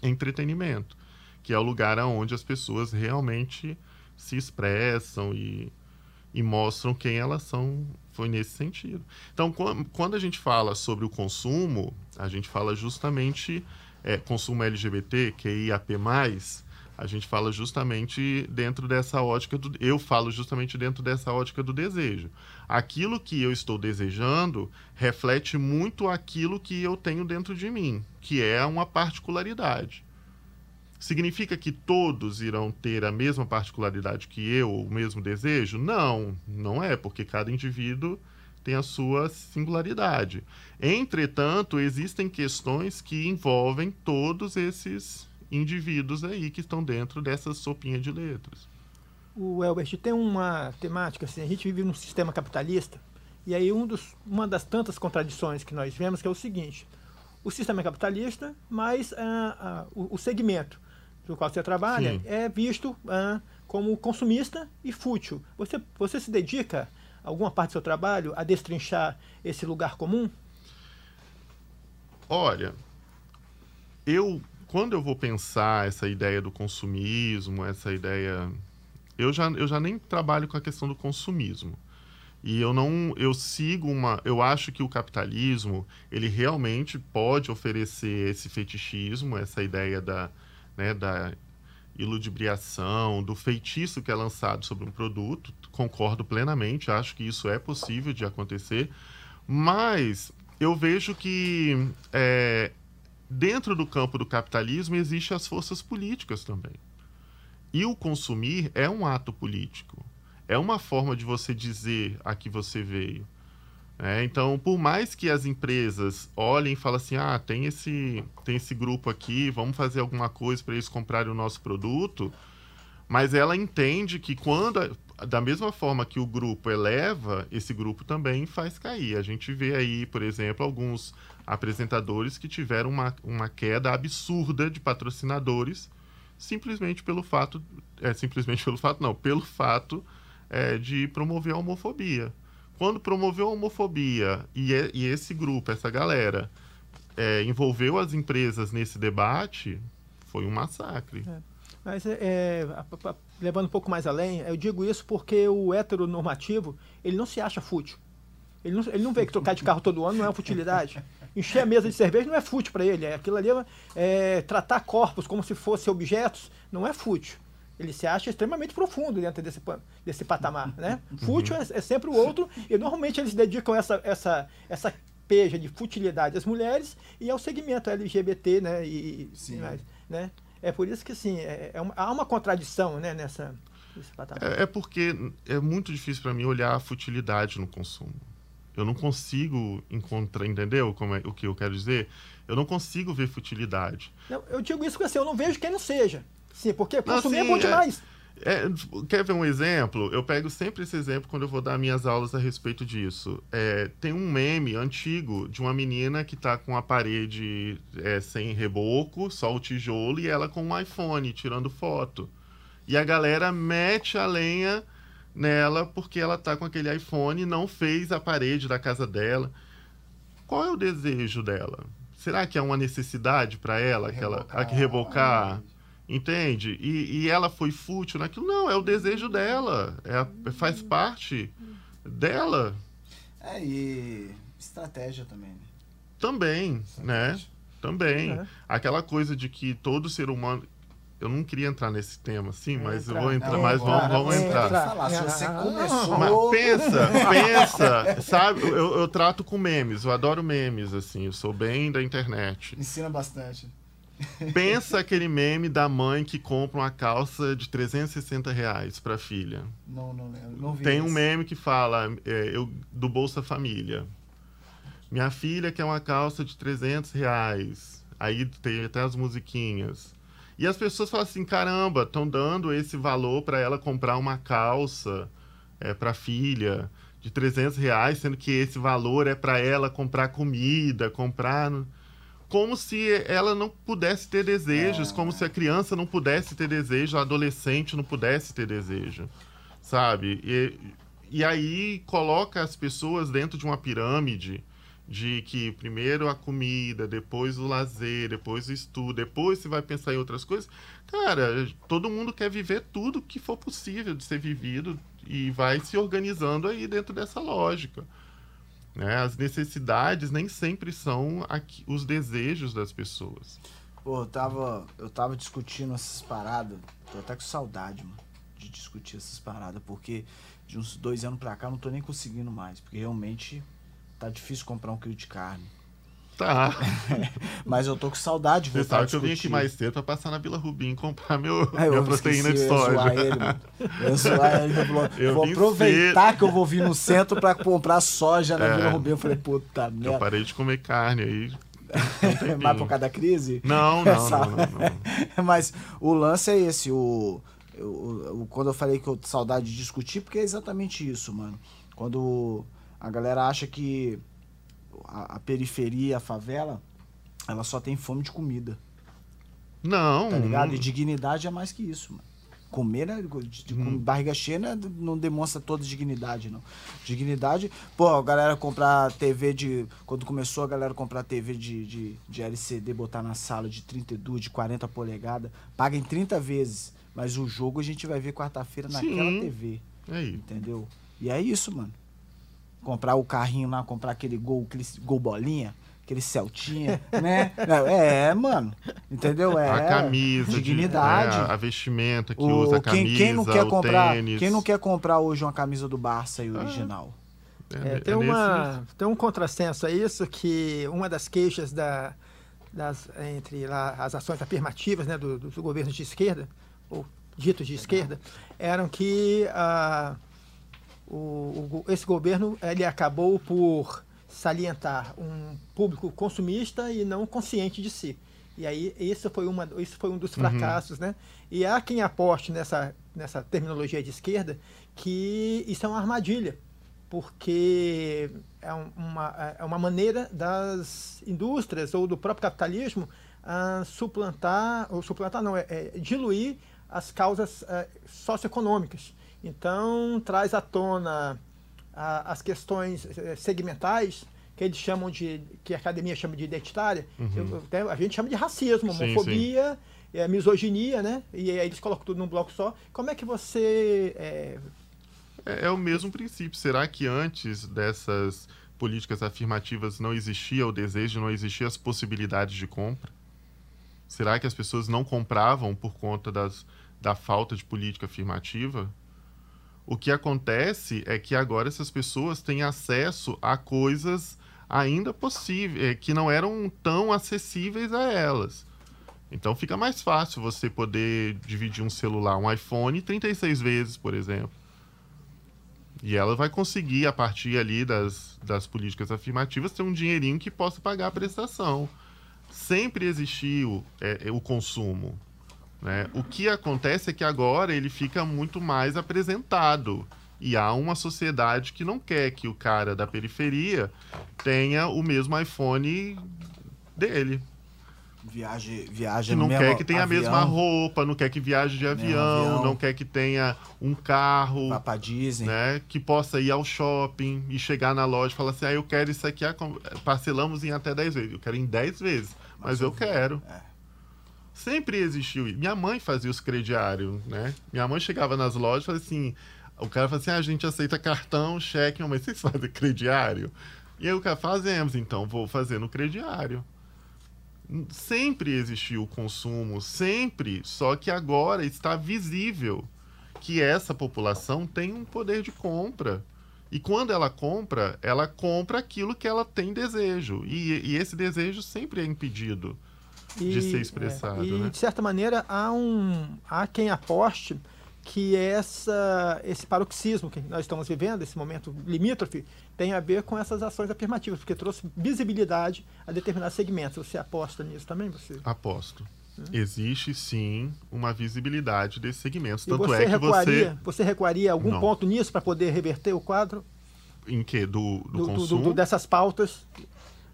entretenimento, que é o lugar onde as pessoas realmente se expressam e, e mostram quem elas são foi nesse sentido. Então, quando a gente fala sobre o consumo, a gente fala justamente é, consumo LGBT, QIAP+, a gente fala justamente dentro dessa ótica do eu falo justamente dentro dessa ótica do desejo. Aquilo que eu estou desejando reflete muito aquilo que eu tenho dentro de mim, que é uma particularidade. Significa que todos irão ter a mesma particularidade que eu, o mesmo desejo? Não, não é, porque cada indivíduo tem a sua singularidade. Entretanto, existem questões que envolvem todos esses indivíduos aí que estão dentro dessa sopinha de letras. O Elbert tem uma temática assim, a gente vive num sistema capitalista e aí um dos, uma das tantas contradições que nós vemos que é o seguinte: o sistema é capitalista, mas ah, ah, o, o segmento no qual você trabalha Sim. é visto ah, como consumista e fútil. Você, você se dedica alguma parte do seu trabalho a destrinchar esse lugar comum? Olha, eu quando eu vou pensar essa ideia do consumismo, essa ideia, eu já, eu já nem trabalho com a questão do consumismo. E eu não, eu sigo uma, eu acho que o capitalismo, ele realmente pode oferecer esse fetichismo, essa ideia da, né, da iludibriação, do feitiço que é lançado sobre um produto. Concordo plenamente, acho que isso é possível de acontecer, mas eu vejo que é, dentro do campo do capitalismo existem as forças políticas também. E o consumir é um ato político. É uma forma de você dizer a que você veio. É, então, por mais que as empresas olhem e falem assim, ah, tem esse, tem esse grupo aqui, vamos fazer alguma coisa para eles comprarem o nosso produto, mas ela entende que quando, da mesma forma que o grupo eleva, esse grupo também faz cair. A gente vê aí, por exemplo, alguns apresentadores que tiveram uma, uma queda absurda de patrocinadores simplesmente pelo fato, é, simplesmente pelo fato, não, pelo fato é, de promover a homofobia quando promoveu a homofobia e, é, e esse grupo, essa galera, é, envolveu as empresas nesse debate, foi um massacre. É. Mas, é, é levando um pouco mais além, eu digo isso porque o heteronormativo, ele não se acha fútil. Ele não, ele não vê que trocar de carro todo ano não é uma futilidade. Encher a mesa de cerveja não é fútil para ele. É aquilo ali é, tratar corpos como se fossem objetos não é fútil ele se acha extremamente profundo dentro desse, desse patamar, né? Uhum. Fútil é, é, sempre o outro e normalmente eles dedicam essa, essa, essa peja de futilidade às mulheres e ao segmento LGBT, né? E, Sim. Mais, né? É por isso que, assim, é, é uma, há uma contradição, né, nessa, nesse patamar. É, é porque é muito difícil para mim olhar a futilidade no consumo. Eu não consigo encontrar, entendeu como é, o que eu quero dizer? Eu não consigo ver futilidade. Não, eu digo isso porque assim, eu não vejo quem não seja. Sim, porque consumir assim, é bom demais. É, quer ver um exemplo? Eu pego sempre esse exemplo quando eu vou dar minhas aulas a respeito disso. É, tem um meme antigo de uma menina que está com a parede é, sem reboco, só o tijolo, e ela com um iPhone tirando foto. E a galera mete a lenha nela porque ela tá com aquele iPhone, não fez a parede da casa dela. Qual é o desejo dela? Será que é uma necessidade para ela, aquela, a que rebocar? Entende? E, e ela foi fútil naquilo. Não, é o desejo dela. É, faz parte dela. É, e estratégia também. Né? Também, né? estratégia. né? Também. É. Aquela coisa de que todo ser humano. Eu não queria entrar nesse tema, assim, mas eu vou entrar, não, mas vamos, vamos entrar. Falar, se você começou... Mas pensa, pensa, sabe? Eu, eu trato com memes, eu adoro memes, assim, eu sou bem da internet. Ensina bastante. Pensa aquele meme da mãe que compra uma calça de 360 reais pra filha. Não, não lembro. Não vi Tem um esse. meme que fala é, eu, do Bolsa Família. Minha filha quer uma calça de 300 reais. Aí tem até as musiquinhas. E as pessoas falam assim, caramba, estão dando esse valor para ela comprar uma calça é, para filha de 300 reais, sendo que esse valor é para ela comprar comida, comprar... Como se ela não pudesse ter desejos, como se a criança não pudesse ter desejo, a adolescente não pudesse ter desejo, sabe? E, e aí coloca as pessoas dentro de uma pirâmide de que primeiro a comida, depois o lazer, depois o estudo, depois você vai pensar em outras coisas. Cara, todo mundo quer viver tudo que for possível de ser vivido e vai se organizando aí dentro dessa lógica. Né? As necessidades nem sempre são aqui- os desejos das pessoas. Pô, eu tava, eu tava discutindo essas paradas. Tô até com saudade, mano, de discutir essas paradas, porque de uns dois anos pra cá eu não tô nem conseguindo mais, porque realmente tá difícil comprar um quilo de carne. Tá. Mas eu tô com saudade de Você sabe que eu vim aqui mais cedo pra passar na Vila Rubim comprar meu, minha eu proteína esqueci, de eu ia zoar soja. ele, mano. Eu zoar ele, falou, Eu vou aproveitar que eu vou vir no centro pra comprar soja na É. Vila Rubim. Eu falei, puta Eu merda. parei de comer carne aí. Mas por causa da crise? Não, não, não, não, não. Mas o lance é esse, o, o- o- quando eu falei que eu tô saudade de discutir, porque é exatamente isso, mano. Quando a galera acha que a, a periferia, a favela, ela só tem fome de comida, Não, tá ligado? não- E dignidade é mais que isso, mano. Comer, né, de, Hum. com barriga cheia né, não demonstra toda dignidade, não. Dignidade, pô, a galera comprar TV de. Quando começou a galera comprar TV de, de, de LCD, botar na sala de 32, de 40 polegadas, paga em 30 vezes. Mas o jogo a gente vai ver quarta-feira naquela Sim. TV, É isso. entendeu? E é isso, mano. Comprar o carrinho lá, comprar aquele gol, aquele gol bolinha, aquele Celtinha, né? É, é, mano. Entendeu? É. a camisa, de- dignidade. é, a, vestimenta que O- usa, a camisa, quem, quem não quer o comprar, tênis. quem não quer comprar hoje uma camisa do Barça e Ah, original? É, é tem, nesse- uma, tem um contrassenso a isso, que uma das queixas da, das, entre lá, as ações afirmativas né, do- dos governos de esquerda, ou ditos de esquerda, eram que ah, o, o esse governo ele acabou por salientar um público consumista e não consciente de si. E aí isso foi, uma, isso foi um dos fracassos, né? E há quem aposte nessa, nessa terminologia de esquerda que isso é uma armadilha, porque é um- uma, é uma maneira das indústrias ou do próprio capitalismo ah, suplantar, ou suplantar não, é, é diluir as causas eh, socioeconômicas. Então, traz à tona ah, as questões eh, segmentais, que eles chamam de, que a academia chama de identitária, eu- até a gente chama de racismo, Uhum. Sim, homofobia, eh, misoginia, né? E aí eles colocam tudo num bloco só. Como é que você eh, É, é o mesmo princípio. Será que antes dessas políticas afirmativas não existia o desejo, não existiam as possibilidades de compra? Será que as pessoas não compravam por conta das, da falta de política afirmativa? O que acontece é que agora essas pessoas têm acesso a coisas ainda possíveis, que não eram tão acessíveis a elas. Então fica mais fácil você poder dividir um celular, um iPhone, 36 vezes, por exemplo. E ela vai conseguir, a partir ali das, das políticas afirmativas, ter um dinheirinho que possa pagar a prestação. Sempre existiu é, é, o consumo. Né? O que acontece é que agora ele fica muito mais apresentado. E há uma sociedade que não quer que o cara da periferia tenha o mesmo iPhone dele. Viaje, viaja Que não mesmo quer que tenha avião, a mesma roupa, não quer que viaje de avião, avião. não quer que tenha um carro pra Disney. né, que possa ir ao shopping e chegar na loja e falar assim, ah, eu quero isso aqui, ah, parcelamos em até 10 vezes. Eu quero em 10 vezes, mas, eu, vou. quero. É. Sempre existiu. Minha mãe fazia os crediários, né? Minha mãe chegava nas lojas e falava assim, o cara falava assim, ah, a gente aceita cartão, cheque, mas vocês fazem crediário? E aí o cara, fazemos, então, vou fazer no crediário. Sempre existiu o consumo, sempre, só que agora está visível que essa população tem um poder de compra. E quando ela compra, ela compra aquilo que ela tem desejo. E, e esse desejo sempre é impedido. De ser expressado. É, e, né? de certa maneira, há, um, há quem aposte que essa, esse paroxismo que nós estamos vivendo, esse momento limítrofe, tem a ver com essas ações afirmativas, porque trouxe visibilidade a determinados segmentos. Você aposta nisso também? Você? Aposto. Hum? Existe sim uma visibilidade desses segmentos. E Tanto você é que recuaria, você. Você recuaria algum Não. ponto nisso para poder reverter o quadro Em que? Do, do, do- do- consumo? do- dessas pautas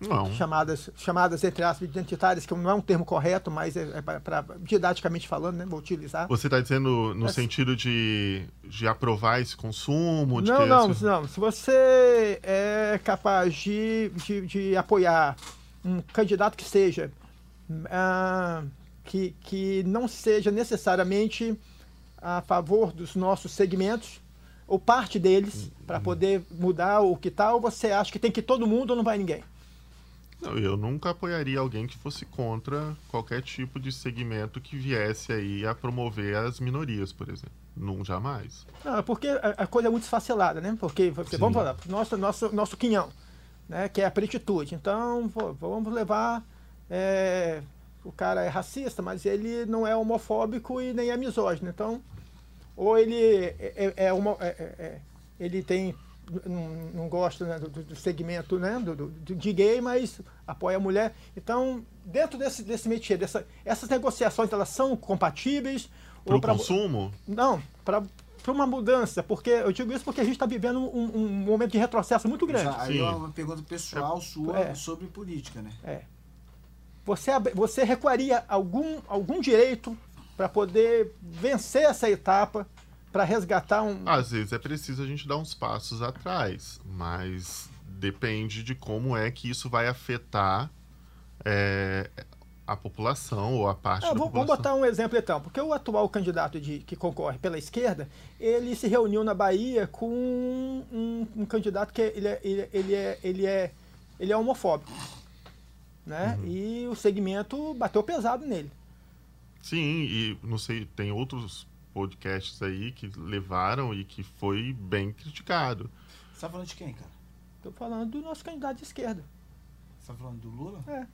Não. chamadas, chamadas entre aspas, identitárias, que não é um termo correto, mas é, para didaticamente falando, né? Vou utilizar. Você está dizendo no sentido de, de aprovar esse consumo? De Não, não, esse- não. Se você é capaz de, de, de apoiar um candidato que seja ah, que, que não seja necessariamente a favor dos nossos segmentos ou parte deles para poder mudar o que tal, você acha que tem que ir todo mundo ou não vai ninguém? Não, eu nunca apoiaria alguém que fosse contra qualquer tipo de segmento que viesse aí a promover as minorias, por exemplo. Não, jamais. Não, é porque a, a coisa é muito esfacelada, né? Porque Sim. vamos falar, nosso, nosso, nosso quinhão, né? Que é a pretitude. Então, pô, vamos levar. é, o cara é racista, mas ele não é homofóbico e nem é misógino. Então, ou ele é, é- é homo- é- é- é- ele tem não, não gosta né, do, do segmento né, do, do- de gay, mas apoia a mulher. Então, dentro desse, desse métier, dessa, essas negociações, elas são compatíveis? Para o consumo, não, para uma mudança, porque eu digo isso porque a gente está vivendo um, um momento de retrocesso muito grande. Aí Sim. é uma pergunta pessoal sua É. sobre política, né? É. Você, você recuaria algum, algum direito para poder vencer essa etapa, para resgatar um. às vezes é preciso a gente dar uns passos atrás, mas depende de como é que isso vai afetar é, a população ou a parte Ah, da vou- vamos população. botar um exemplo então, porque o atual candidato de, que concorre pela esquerda, ele se reuniu na Bahia com um, um candidato que ele é, ele, é- ele é, ele é, ele é homofóbico. Né? Uhum. E o segmento bateu pesado nele. Sim, e não sei, tem outros podcasts aí que levaram e que foi bem criticado. Você tá falando de quem, cara? Estou falando do nosso candidato de esquerda. Você tá falando do Lula? É.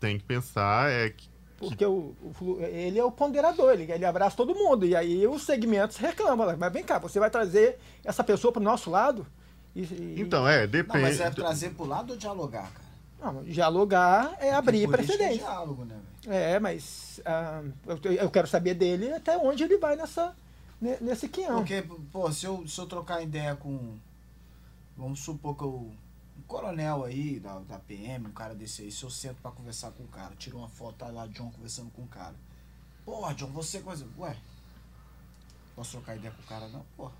Tem que pensar é que Porque o, o ele é o ponderador, ele, ele abraça todo mundo. E aí os segmentos reclamam. Mas vem cá, você vai trazer essa pessoa para o nosso lado? E, Então, é, Não, depende. mas é trazer pro lado ou dialogar, cara? Não, dialogar é abrir precedente. É diálogo, né, velho? É, mas ah, eu, eu quero saber dele até onde ele vai nessa, ne- nesse quinhão. Porque, pô, se eu, se eu trocar ideia com. Vamos supor que eu. Um coronel aí da, da PM, um cara desse aí, se eu sento pra conversar com o cara, tiro uma foto, tá lá John conversando com o cara. Porra, John, você coisa. Ué. Posso trocar ideia com o cara, não? Porra.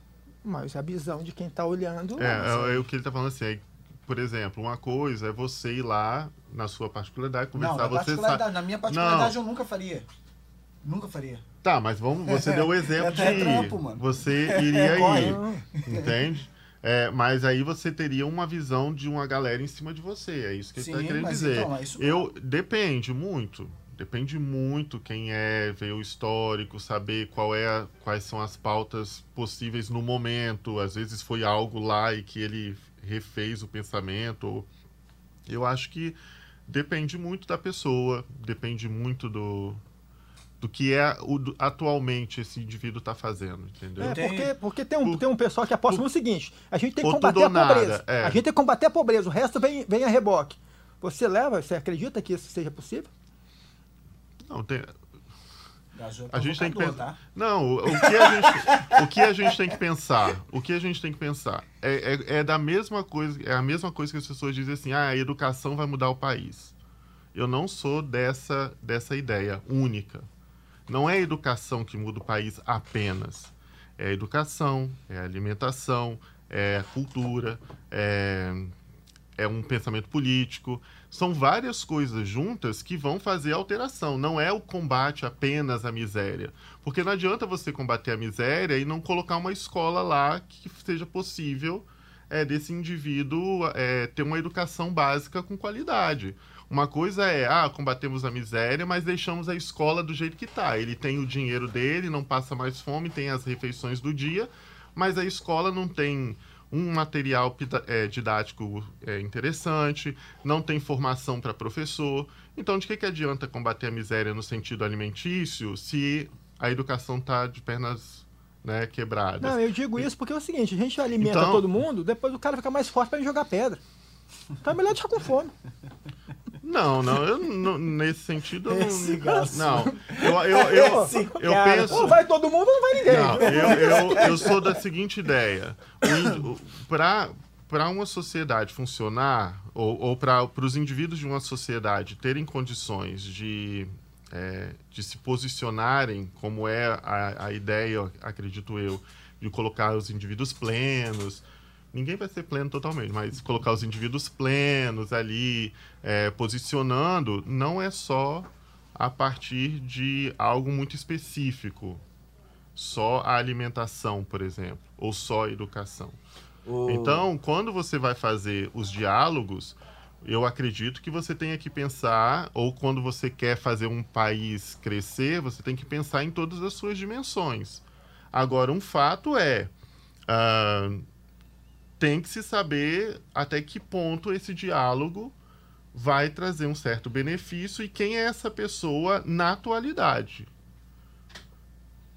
Mas a visão de quem está olhando. É, é, é o que ele tá falando assim. é, por exemplo, uma coisa é você ir lá na sua particularidade, Não, conversar, na, você particularidade, na minha particularidade eu nunca faria. Nunca faria. Tá, mas vamos, você deu o exemplo É de trampo, mano. você iria Corre. ir, entende? É, mas aí você teria uma visão de uma galera em cima de você, é isso que ele está querendo dizer. então, é isso Eu depende muito, depende muito quem é, ver o histórico, saber qual é, a- quais são as pautas possíveis no momento. Às vezes foi algo lá e que ele refez o pensamento. ou- Eu acho que depende muito da pessoa, depende muito do do que é o, do- atualmente esse indivíduo está fazendo, entendeu? É, porque, porque tem, um, Por- tem um pessoal que aposta no seguinte: a gente tem que combater a ou nada, pobreza. é. A gente tem que combater a pobreza, o resto vem, vem a reboque. Você leva, você acredita que isso seja possível? Não, tem, A gente tem que pensar. Não, o, o que a gente, o que a gente tem que pensar? O que a gente tem que pensar é, é, é da mesma coisa, é a mesma coisa que as pessoas dizem assim: ah, a educação vai mudar o país. Eu não sou dessa dessa ideia única. Não é a educação que muda o país apenas. É a educação, é a alimentação, é a cultura, é, é um pensamento político. São várias coisas juntas que vão fazer alteração. Não é o combate apenas à miséria. Porque não adianta você combater a miséria e não colocar uma escola lá que seja possível é, desse indivíduo é, ter uma educação básica com qualidade. Uma coisa é, ah, combatemos a miséria, mas deixamos a escola do jeito que está. Ele tem o dinheiro dele, não passa mais fome, tem as refeições do dia, mas a escola não tem um material é, didático é, interessante, não tem formação para professor. Então, de que, que adianta combater a miséria no sentido alimentício se a educação está de pernas né, quebradas? Não, eu digo isso porque é o seguinte: a gente alimenta então, todo mundo, depois o cara fica mais forte para jogar pedra. Então é melhor deixar com fome. Não, não, eu, não, nesse sentido eu não. Não, eu, eu, eu, eu penso. Ou vai todo mundo ou não vai ninguém. Não, eu, eu, eu sou da seguinte ideia: para uma sociedade funcionar, ou, ou para os indivíduos de uma sociedade terem condições de, é, de se posicionarem, como é a, a ideia, acredito eu, de colocar os indivíduos plenos ninguém vai ser pleno totalmente, mas colocar os indivíduos plenos ali, é, posicionando, não é só a partir de algo muito específico. Só a alimentação, por exemplo, ou só a educação. Oh. Então, quando você vai fazer os diálogos, eu acredito que você tenha que pensar, ou quando você quer fazer um país crescer, você tem que pensar em todas as suas dimensões. Agora, um fato é. Uh, tem que se saber até que ponto esse diálogo vai trazer um certo benefício e quem é essa pessoa na atualidade.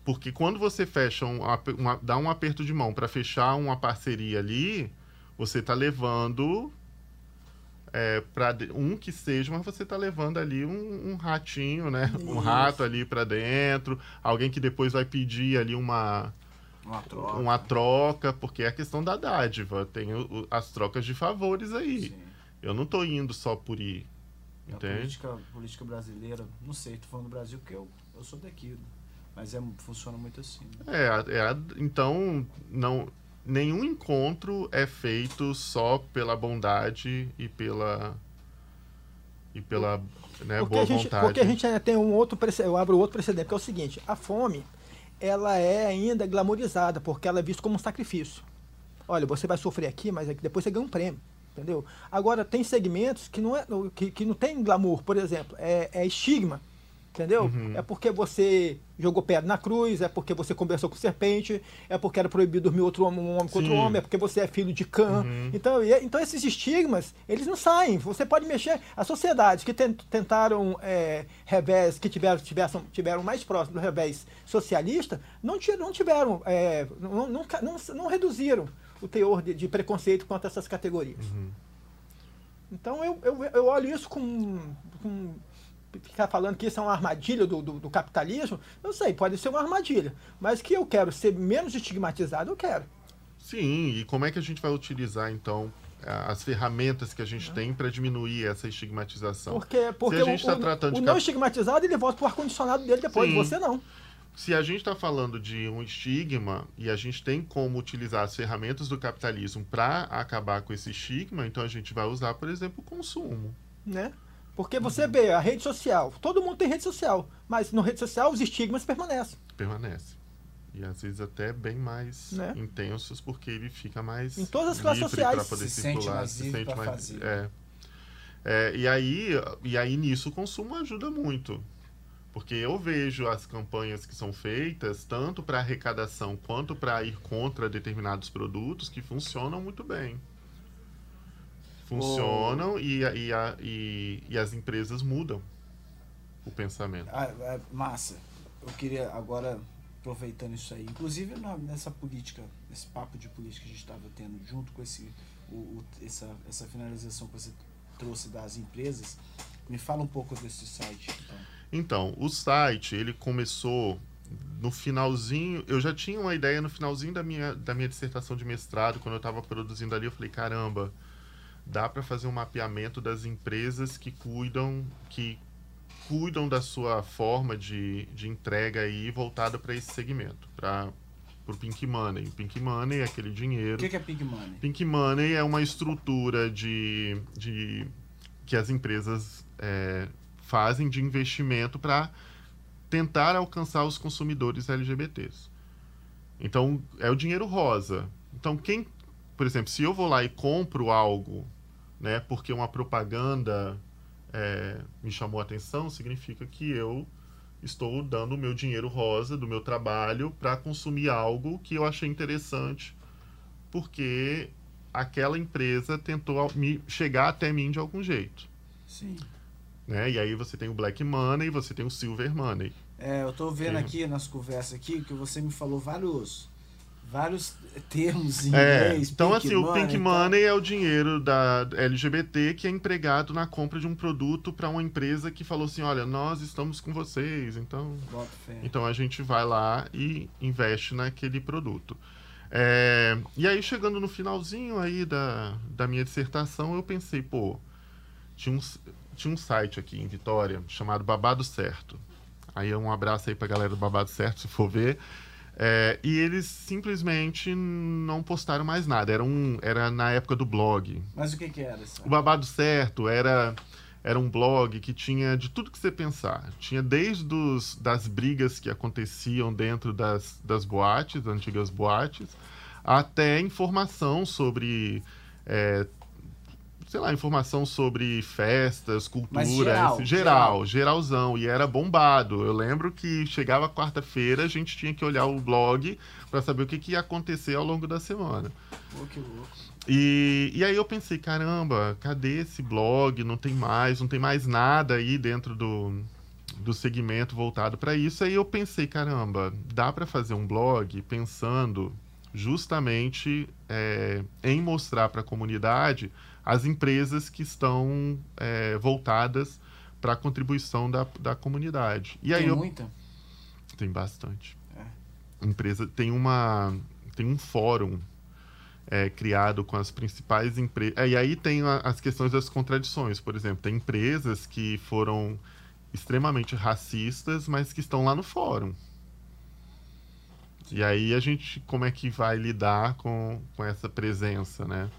Porque quando você fecha um, uma, dá um aperto de mão para fechar uma parceria ali, você está levando é, para um que seja, mas você está levando ali um, um ratinho, né? Isso. Um rato ali para dentro, alguém que depois vai pedir ali uma uma troca. Uma troca, porque é a questão da dádiva. Tem o, as trocas de favores aí. Sim. Eu não estou indo só por ir. Entende? A política, política brasileira, não sei, tô falando do Brasil porque eu, eu sou daqui. Mas é, funciona muito assim. Né? É, é, então, não, nenhum encontro é feito só pela bondade e pela e pela né, boa gente, vontade. Porque a gente tem um outro eu abro outro precedente que é o seguinte: a fome ela é ainda glamorizada, porque ela é vista como um sacrifício. Olha, você vai sofrer aqui, mas depois você ganha um prêmio, entendeu? Agora, tem segmentos que não, é, que, que não tem glamour, por exemplo, é, é estigma entendeu? Uhum. É porque você jogou pedra na cruz, é porque você conversou com serpente, é porque era proibido dormir outro homem, um homem com outro homem, é porque você é filho de Cã. Uhum. Então, e, então esses estigmas, eles não saem. Você pode mexer. As sociedades que tentaram é, revés, que tiveram, tiveram, tiveram mais próximo do revés socialista, não, não tiveram, é, não, não, não, não, reduziram o teor de, de, preconceito quanto a essas categorias. Uhum. Então eu, eu, eu olho isso com, com ficar falando que isso é uma armadilha do, do, do, capitalismo, não sei, pode ser uma armadilha. Mas que eu quero ser menos estigmatizado, eu quero. Sim, e como é que a gente vai utilizar, então, as ferramentas que a gente tem para diminuir essa estigmatização? Porque, porque Se a gente o, tá tratando o, o não estigmatizado, ele volta para o ar-condicionado dele depois, Sim. você não. Se a gente está falando de um estigma e a gente tem como utilizar as ferramentas do capitalismo para acabar com esse estigma, então a gente vai usar, por exemplo, o consumo. Né? Porque você vê a rede social, todo mundo tem rede social, mas na rede social os estigmas permanecem. Permanece. E às vezes até bem mais né? intensos, porque ele fica mais. Em todas as classes sociais. Poder se circular, sente mais se sente mais. Fazer. É. É, e, aí, e aí nisso o consumo ajuda muito. Porque eu vejo as campanhas que são feitas, tanto para arrecadação quanto para ir contra determinados produtos, que funcionam muito bem funcionam oh. e, e, a, e, e, as empresas mudam o pensamento. Ah, é, massa. Eu queria agora, aproveitando isso aí, inclusive nessa política, nesse papo de política que a gente estava tendo, junto com esse, o, o, essa, essa finalização que você trouxe das empresas, me fala um pouco desse site. Então, então o site, ele começou no finalzinho, eu já tinha uma ideia no finalzinho da minha, da minha dissertação de mestrado, quando eu estava produzindo ali, eu falei, caramba, dá para fazer um mapeamento das empresas que cuidam, que cuidam da sua forma de, de entrega aí voltada para esse segmento, para o Pink Money. O Pink Money é aquele dinheiro. O que, que, é Pink Money? Pink Money é uma estrutura de, de que as empresas é, fazem de investimento para tentar alcançar os consumidores LGBTs. Então, é o dinheiro rosa. Então, quem, por exemplo, se eu vou lá e compro algo né? Porque uma propaganda é, me chamou a atenção, significa que eu estou dando o meu dinheiro rosa do meu trabalho para consumir algo que eu achei interessante porque aquela empresa tentou me chegar até mim de algum jeito. Sim. Né? E aí você tem o Black Money, você tem o Silver Money. É, eu tô vendo Sim. aqui nas conversas aqui que você me falou vários vários termos em É, inglês. então pink assim, o money Pink e tal. Money é o dinheiro da LGBT que é empregado na compra de um produto para uma empresa que falou assim, olha, nós estamos com vocês, então, então a gente vai lá e investe naquele produto. É, e aí chegando no finalzinho aí da, da minha dissertação, eu pensei, pô, tinha um, tinha um site aqui em Vitória chamado Babado Certo. Aí um abraço aí pra galera do Babado Certo, se for ver. É, e eles simplesmente não postaram mais nada. Era, um, era na época do blog. Mas o que que era isso? O Babado Certo era, era um blog que tinha de tudo que você pensar. Tinha desde os, das brigas que aconteciam dentro das, das boates, das antigas boates, até informação sobre. é, sei lá, informação sobre festas, cultura, geral, esse- geral, geralzão. E era bombado. Eu lembro que chegava quarta-feira, a gente tinha que olhar o blog para saber o que, que ia acontecer ao longo da semana. Pô, que louco. E, e aí eu pensei, caramba, cadê esse blog? Não tem mais, não tem mais nada aí dentro do, do segmento voltado para isso. Aí eu pensei, caramba, dá para fazer um blog pensando justamente é, em mostrar para a comunidade as empresas que estão é, voltadas para a contribuição da, da comunidade. E aí Tem eu, muita? tem bastante. É. Empresa tem uma tem um fórum é, criado com as principais empresas. e aí tem a- as questões das contradições. Por exemplo, tem empresas que foram extremamente racistas, mas que estão lá no fórum. E aí a gente como é que vai lidar com, com essa presença, né?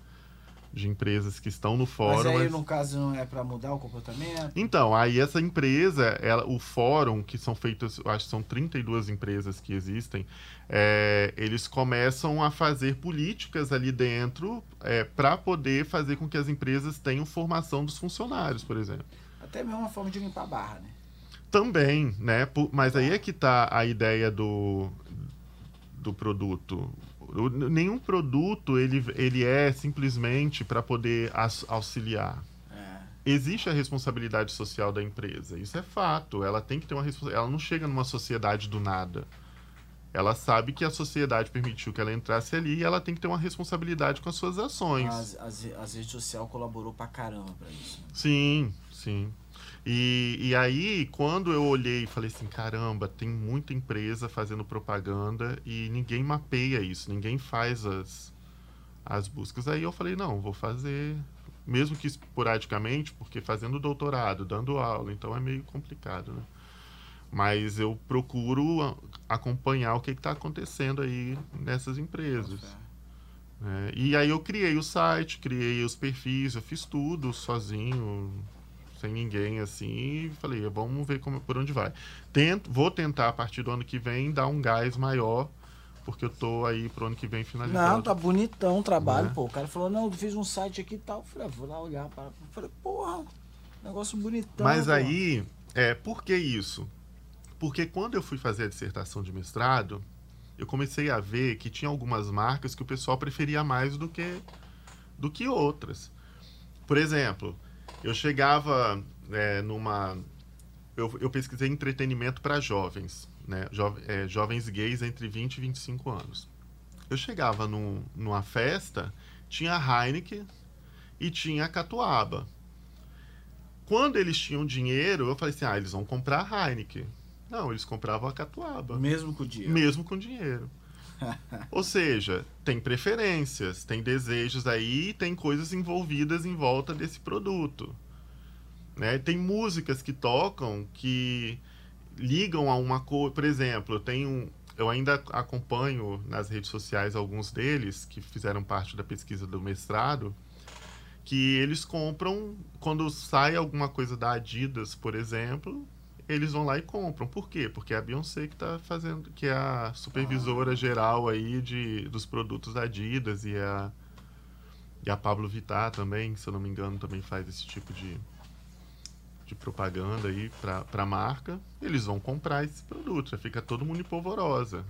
De empresas que estão no fórum. Mas aí, mas- no caso, não é pra mudar o comportamento? então, aí essa empresa, ela, o fórum, que são feitas, eu acho que são 32 empresas que existem, é, eles começam a fazer políticas ali dentro para poder fazer com que as empresas tenham formação dos funcionários, por exemplo. Até mesmo uma forma de limpar a barra, né? Também, né? Mas aí é que tá a ideia do, do produto. O- nenhum produto ele, ele é simplesmente para poder as- auxiliar. É. existe a responsabilidade social da empresa. Isso é fato. Ela tem que ter uma responsabilidade. Ela não chega numa sociedade do nada. Ela sabe que a sociedade permitiu que ela entrasse ali e ela tem que ter uma responsabilidade com as suas ações. As, as, as redes sociais colaborou pra caramba pra isso. né? Sim, sim. E, e aí, quando eu olhei e falei assim, caramba, tem muita empresa fazendo propaganda e ninguém mapeia isso, ninguém faz as, as buscas. Aí eu falei, não, vou fazer, mesmo que esporadicamente, porque fazendo doutorado, dando aula, então é meio complicado, né? Mas eu procuro acompanhar o que está acontecendo aí nessas empresas. né? E aí eu criei o site, criei os perfis, eu fiz tudo sozinho, sem ninguém assim, e falei, vamos ver como, por onde vai. Tento, vou tentar a partir do ano que vem dar um gás maior, porque eu tô aí pro ano que vem finalizando. Não, tá bonitão o trabalho, Né? pô. O cara falou, não, fiz um site aqui e tal. Eu falei, ah, vou lá olhar. Para... Eu falei, porra, negócio bonitão. Mas pô. aí, é, por que isso? Porque quando eu fui fazer a dissertação de mestrado, eu comecei a ver que tinha algumas marcas que o pessoal preferia mais do que, do que outras. Por exemplo, eu chegava é, numa. Eu, eu pesquisei entretenimento para jovens, né? Jo- é, jovens gays entre 20 e 25 anos. Eu chegava num, numa festa, tinha Heineken e tinha a Catuaba. Quando eles tinham dinheiro, eu falei assim: ah, eles vão comprar a Heineken. Não, eles compravam a Catuaba. Mesmo com o dia. Mesmo com dinheiro. Ou seja, tem preferências, tem desejos aí, tem coisas envolvidas em volta desse produto. Né? Tem músicas que tocam que ligam a uma coisa. Por exemplo, tenho. Eu ainda acompanho nas redes sociais alguns deles que fizeram parte da pesquisa do mestrado, que eles compram quando sai alguma coisa da Adidas, por exemplo, eles vão lá e compram. Por quê? Porque é a Beyoncé que está fazendo, que é a supervisora geral aí de, dos produtos da Adidas e a, e a Pablo Vittar também, se eu não me engano, também faz esse tipo de, de propaganda aí para a marca. Eles vão comprar esse produto, já fica todo mundo em polvorosa.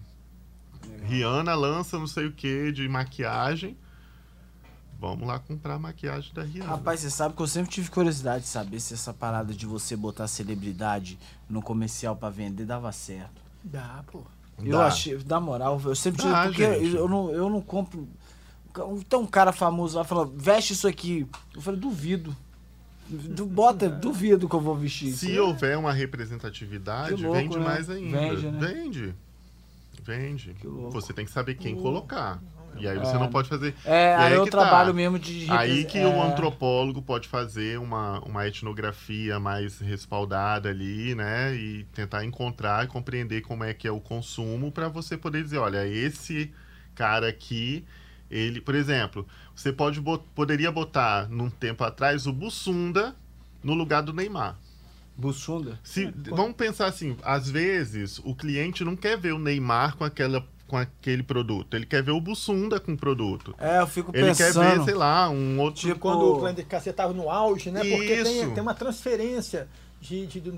Rihanna lança não sei o que de maquiagem. Vamos lá comprar a maquiagem da Rihanna. Rapaz, você sabe que eu sempre tive curiosidade de saber se essa parada de você botar celebridade no comercial pra vender dava certo. Dá, pô. Eu Dá. achei, da moral, eu sempre tive. Dá, porque gente. eu não, eu não compro. Tem um cara famoso lá falando, veste isso aqui. Eu falei, duvido. Du- Bota, duvido que eu vou vestir isso. Se houver uma representatividade, louco, vende né? mais ainda. Vende, né? Vende. Vende. Que louco. Você tem que saber quem colocar. E aí você É. não pode fazer. É, E aí eu que tá. trabalho mesmo de. Aí que é, o antropólogo pode fazer uma, uma etnografia mais respaldada ali, né? E tentar encontrar e compreender como é que é o consumo para você poder dizer, olha, esse cara aqui, ele, por exemplo, você pode bot- poderia botar num tempo atrás o Bussunda no lugar do Neymar. Bussunda. Se, vamos pensar assim, às vezes o cliente não quer ver o Neymar com aquela com aquele produto, ele quer ver o Bussunda com o produto. É, eu fico Ele quer pensando. ver, sei lá, um outro Tipo, Quando o Clã Cacete estava no auge, né? Porque tem, tem uma transferência de, de- do-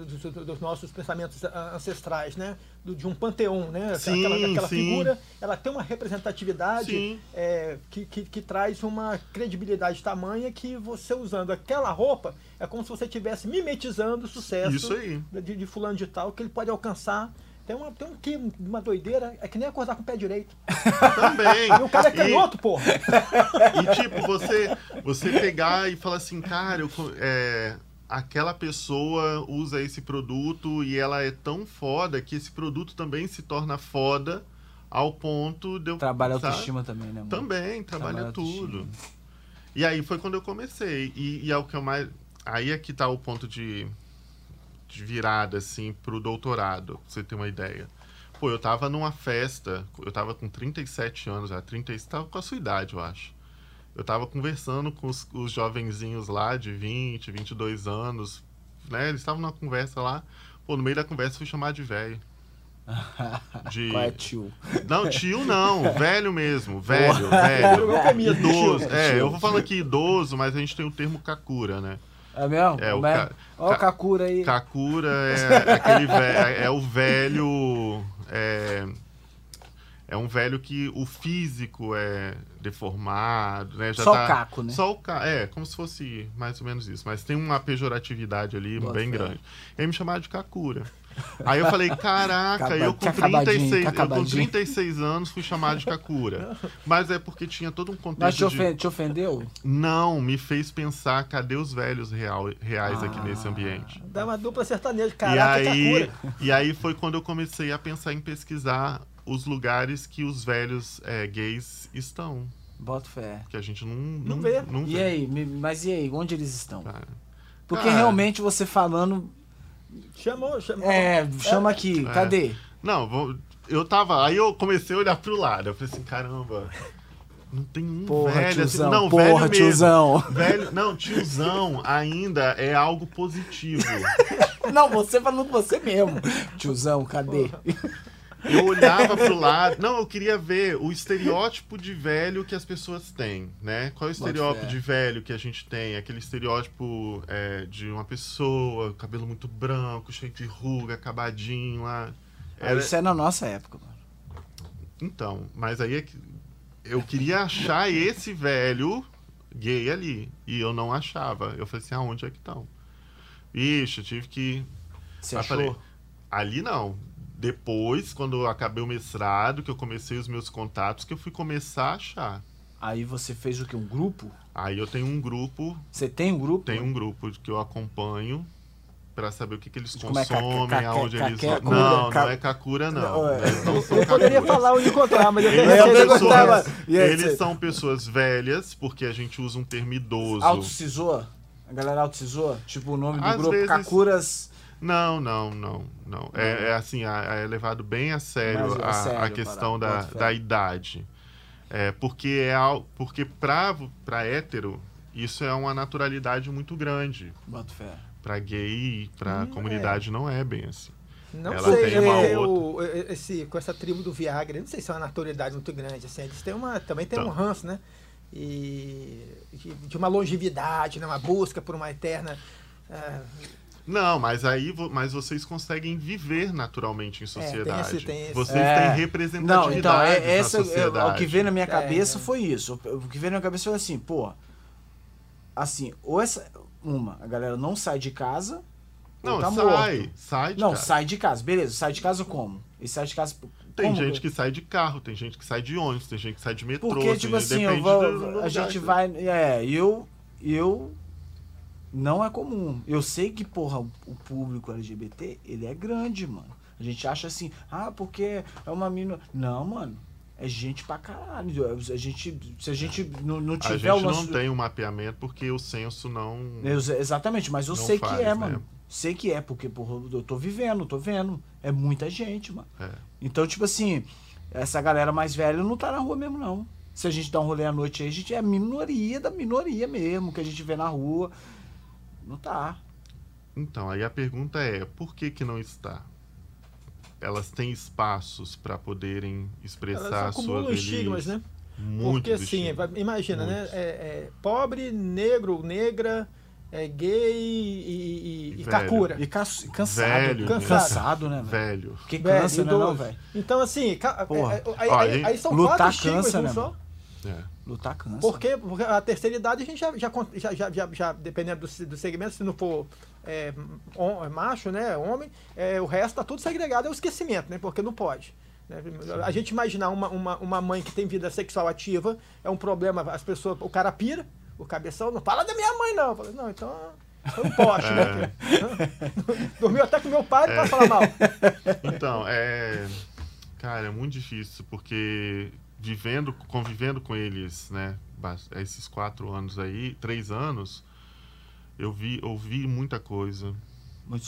dos nossos pensamentos ancestrais, né? Do- de um panteão, né? Sim, aquela aquela sim. figura, ela tem uma representatividade é, que, que, que traz uma credibilidade tamanha que você usando aquela roupa é como se você estivesse mimetizando o sucesso Isso aí. De, de fulano de tal, que ele pode alcançar. Tem, uma, tem um que, uma doideira, é que nem acordar com o pé direito. Também. E o cara é E- canhoto, porra. E tipo, você, você pegar e falar assim, cara, eu é, aquela pessoa usa esse produto e ela é tão foda que esse produto também se torna foda ao ponto de eu. Trabalha sabe? autoestima também, né, mano? Também, trabalha Trabalha tudo. autoestima. E aí foi quando eu comecei. E, e é o que eu mais. Aí é que tá o ponto de, de virada, assim, pro doutorado, pra você ter uma ideia. Pô, eu tava numa festa, eu tava com 37 anos já, 30, tava com a sua idade, eu acho. Eu tava conversando com os, os jovenzinhos lá de 20, 22 anos, né? Eles estavam numa conversa lá. Pô, no meio da conversa eu fui chamado de velho. De... Qual é, tio? Não, tio não, velho mesmo, velho, velho. Eufemismo, Idoso. tio. É, Tio. eu vou falando aqui idoso, mas a gente tem o termo kakura, né? É mesmo? É, o é? ca- Ó o Kakura aí. Kakura é aquele velho, é o velho. É, é um velho que o físico é deformado, né? Já Só tá- o caco, né? Só o ca... É, como se fosse mais ou menos isso. Mas tem uma pejoratividade ali Bota bem fé. grande. E aí me chamaram de Kakura. Aí eu falei, caraca, Acaba- eu, com acabadinho, 36, que eu com acabadinho. 36 anos fui chamado de Kakura. Mas é porque tinha todo um Mas contexto te, de... te ofendeu? Não, me fez pensar, cadê os velhos real- reais aqui Ah. nesse ambiente? Dá uma dupla sertaneja. E Caraca, que aí, cura. e aí foi quando eu comecei a pensar em pesquisar os lugares que os velhos é, gays estão. Bota fé. Que a gente não, Não vê. Não E vê. aí, mas e aí, onde eles estão? cara. Porque Cara. realmente você falando. Chamou, chamou. É, chama aqui, É. cadê? Não, vou- eu tava. Aí eu comecei a olhar pro lado. Eu falei assim, caramba. Não tem um Porra, velho assim. tiozão, Não, porra, velho mesmo. tiozão. Velho, não, tiozão ainda é algo positivo. Não, você falando com você mesmo. Tiozão, cadê? Eu olhava pro lado. Não, eu queria ver o estereótipo de velho que as pessoas têm, né? Qual é o estereótipo de velho que a gente tem? Aquele estereótipo é, de uma pessoa, cabelo muito branco, cheio de ruga, acabadinho lá. Era- Isso é na nossa época, mano. Então, mas aí é que eu queria achar esse velho gay ali. E eu não achava. Eu falei assim, aonde é que estão? Ixi, eu tive que Você achou? falei, ali não. Depois, quando eu acabei o mestrado, que eu comecei os meus contatos, que eu fui começar a achar. Aí você fez o quê? Um grupo? Aí eu tenho um grupo, Você tem um grupo? tenho um grupo que eu acompanho para saber o que, que eles Como é consomem, ca- aonde eles vão. Não, não é Kakura, não. Não, é. Não são Eu poderia falar onde encontrar, mas eu Eles, são pessoas, eles são pessoas velhas, porque a gente usa um termo idoso. Autocisou? A galera autocisou? Tipo, o nome do Às grupo vezes- Kakuras. Não, não, não, não. É, é assim, é é levado bem a sério, Mas é a, sério, a questão parada, da, da idade. É, porque é al- porque pra, pra hétero, isso é uma naturalidade muito grande. Bota fé. Pra gay, pra Hum, comunidade, não é bem assim. Não Ela sei, tem uma é, outra. o- esse, com essa tribo do Viagra, eu não sei se é uma naturalidade muito grande, assim, eles têm uma, também tem um Então. ranço, né? E de, de uma longevidade, né? uma busca por uma eterna. ah, Não, mas aí mas vocês conseguem viver naturalmente em sociedade. esse- tem esse- Vocês É. têm Não, representatividade então, é, essa, na é, sociedade. o que veio na minha É, cabeça é. foi isso. O, que veio na minha cabeça foi assim, pô. Assim, ou essa. Uma, a galera não sai de casa. Não, tá sai, morto. sai de Não, casa. sai de casa. Beleza, sai de casa como? E sai de casa. Tem como? gente que sai de carro, tem gente que sai de ônibus, tem gente que sai de metrô. Porque, tem- tipo assim, eu vou- a gente que- vai. É, eu. Eu. Não é comum. Eu sei que, porra, o o público LGBT, ele é grande, mano. A gente acha assim, ah, porque é uma mina. Não, mano. É gente pra caralho. A gente, se a gente não, não A tiver gente o não nosso. tem um mapeamento porque o censo não. Ex- Exatamente, mas eu Não sei faz, que é, né? mano. Sei que é, porque, porra, eu tô vivendo, tô vendo. É muita gente, mano. É. Então, tipo assim, essa galera mais velha não tá na rua mesmo, não. Se a gente dá um rolê à noite aí, a gente é a minoria da minoria mesmo, que a gente vê na rua. Não tá. Então, aí a pergunta é: por que, que não está? Elas têm espaços para poderem expressar Elas a sua velhice. estigmas, né? Muito Porque assim, imagina, né? Muitos. É, é pobre, negro, negra, é gay e, e, e Velho. Kakura. E ca- cansado. Velho, né? Cansado. Cansado, né, velho? Velho. Que Velho, cansa, né, não, idoso. velho? Então, assim, ca- Porra. é, é, aí, Ó, aí- aí- aí são lutar quatro estigmas cansa, né, só. É. Lutar cansa. Porque, porque a terceira idade a gente já, já, já, já, já, já- dependendo do, do segmento, se não for é, hom- macho, né, homem, é, o resto tá tudo segregado, é o esquecimento, né, porque não pode. né? A gente imaginar uma, uma, uma mãe que tem vida sexual ativa é um problema, as pessoas, o cara pira, o cabeção, não fala da minha mãe não. Eu falei, não, então foi um poste, né? Dormiu até com meu pai pra falar mal. Então, é. Cara, é muito difícil, porque vivendo, convivendo com eles, né? Esses quatro anos aí, três anos, eu vi, ouvi muita coisa.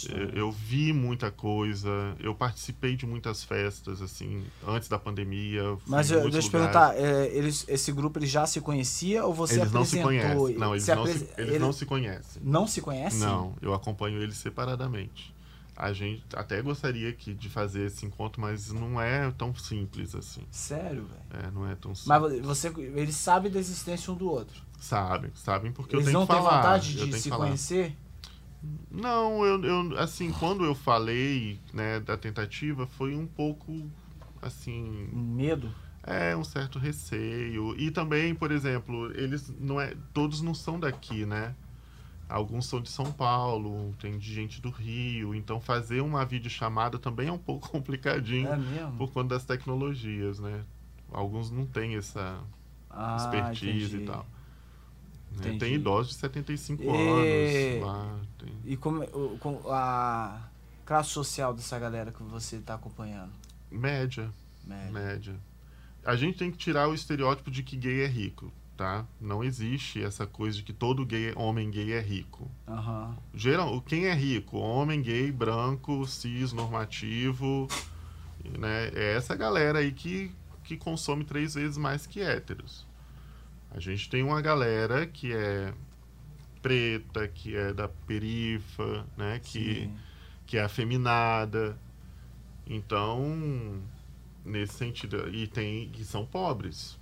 Eu, eu vi muita coisa. Eu participei de muitas festas, assim, antes da pandemia. Mas eu, deixa eu lugares. perguntar, é, eles, esse grupo ele já se conhecia ou você Eles não se apresentou? conhecem. Não, eles, Você não, apres- se, eles ele- não se conhecem. não se conhecem? Não, eu acompanho eles separadamente. A gente até gostaria que, de fazer esse encontro, mas não é tão simples assim. Sério, velho. É, não é tão simples. Mas você, eles sabem da existência um do outro. Sabem, sabem porque eles eu tenho não que têm falar. vontade eu de tenho que se conhecer? Não, eu, eu assim, quando eu falei, né, da tentativa, foi um pouco assim, Medo? é um certo receio. E também, por exemplo, eles não é, todos não são daqui, né? Alguns são de São Paulo, tem de gente do Rio, então fazer uma videochamada também é um pouco complicadinho É mesmo? por conta das tecnologias, né? Alguns não têm essa Ah, expertise entendi. e tal. né? Tem idosos de 75 E- anos lá. tem- E como, o- com a classe social dessa galera que você tá acompanhando? Média, Média. média. A gente tem que tirar o estereótipo de que gay é rico, tá? Não existe essa coisa de que todo gay, homem gay é rico. Aham. Geral, quem é rico? Homem gay, branco, cis, normativo, né? É essa galera aí que, que consome três vezes mais que héteros. A gente tem uma galera que é preta, que é da perifa, né? Que, Sim. que é afeminada. Então, nesse sentido, e tem que são pobres.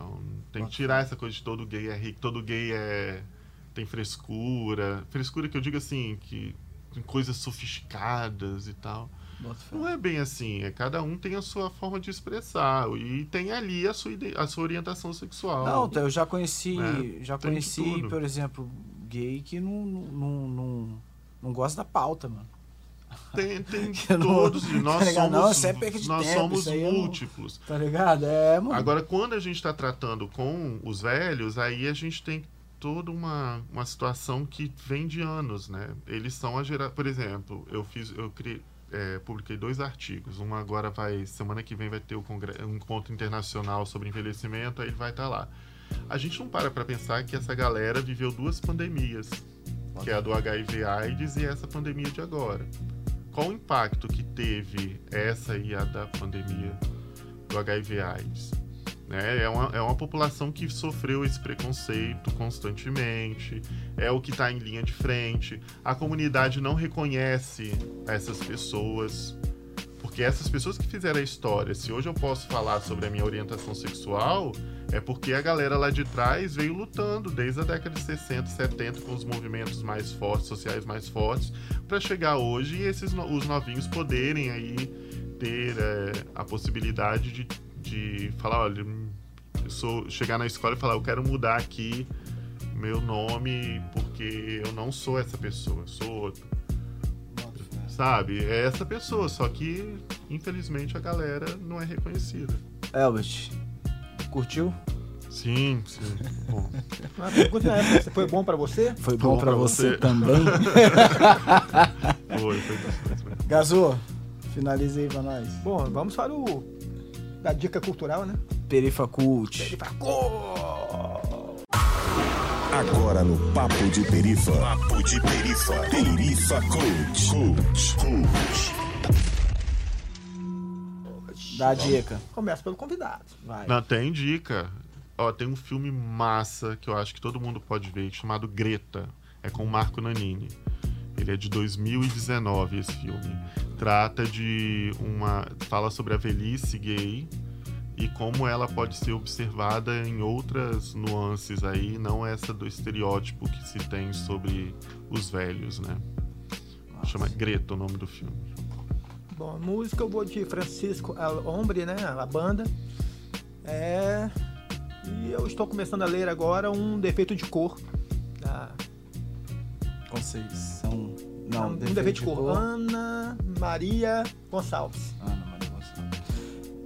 Então, tem que tirar essa coisa de todo gay é rico, todo gay é tem frescura. Frescura que eu digo assim, que tem coisas sofisticadas e tal. Não é bem assim, é cada um tem a sua forma de expressar e tem ali a sua, a sua orientação sexual. Não, eu já conheci, né? já Tem conheci, por exemplo, gay que não, não, não, não gosta da pauta, mano. Tem, tem não- todos, e nós tá ligado? somos, Não, é nós tempo, somos não- múltiplos. Tá ligado? É, mano. Agora, quando a gente está tratando com os velhos, aí a gente tem toda uma, uma situação que vem de anos, né? Eles são a geração... Por exemplo, eu fiz, eu criei, é, publiquei dois artigos. Um agora vai... Semana que vem vai ter o congre- um encontro internacional sobre envelhecimento, aí ele vai estar lá. A gente não para para pensar que essa galera viveu duas pandemias, que é a do HIV AIDS e essa pandemia de agora. Qual o impacto que teve essa e a da pandemia do HIV AIDS? Né? É, uma, é uma população que sofreu esse preconceito constantemente, é o que está em linha de frente. A comunidade não reconhece essas pessoas, Porque essas pessoas que fizeram a história, se hoje eu posso falar sobre a minha orientação sexual, é porque a galera lá de trás veio lutando desde a década de 60, 70 com os movimentos mais fortes, sociais mais fortes, para chegar hoje e esses os novinhos poderem aí ter é, a possibilidade de, de falar, olha, eu sou chegar na escola e falar, eu quero mudar aqui meu nome porque eu não sou essa pessoa, sou outro. Sabe? É essa pessoa, só que infelizmente a galera não é reconhecida. Elbert, curtiu? Sim, sim. Bom. A pergunta é foi bom pra você? Foi bom, bom pra pra você, você. também? Foi, foi bastante. Gazô, finaliza aí pra nós. Bom, vamos para o da dica cultural, né? Perifa Cult. Agora no Papo de Perifa. Papo de Perifa. Perifa Coach. Coach. Coach. Dá a dica. Começa pelo convidado. Vai. Não, tem dica. Ó, tem um filme massa que eu acho que todo mundo pode ver, chamado Greta. É com o Marco Nanini. Ele é de 2019, esse filme. Trata de uma. fala sobre a velhice gay e como ela pode ser observada em outras nuances aí, não essa do estereótipo que se tem sobre os velhos, né? Chama Greta o nome do filme. Bom, música eu vou de Francisco El Hombre, né? A banda. É. E eu estou começando a ler agora um defeito de cor. Da... Conceição. Não, um defeito de cor. Ana Maria Gonçalves. Ana Maria Gonçalves.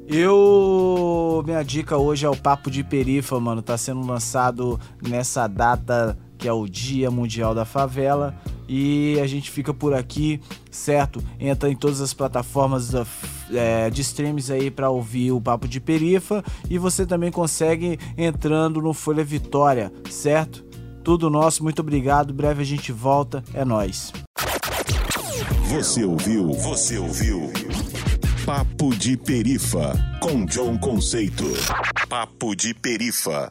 Eu. Minha dica hoje é o Papo de Perifa, mano. Tá sendo lançado nessa data que é o Dia Mundial da Favela. E a gente fica por aqui, certo? Entra em todas as plataformas da- é, de streams aí pra ouvir o Papo de Perifa. E você também consegue entrando no Folha Vitória, certo? Tudo nosso, muito obrigado. Breve a gente volta. É nóis. Você ouviu? Você ouviu? Papo de Perifa com John Conceito. Papo de Perifa.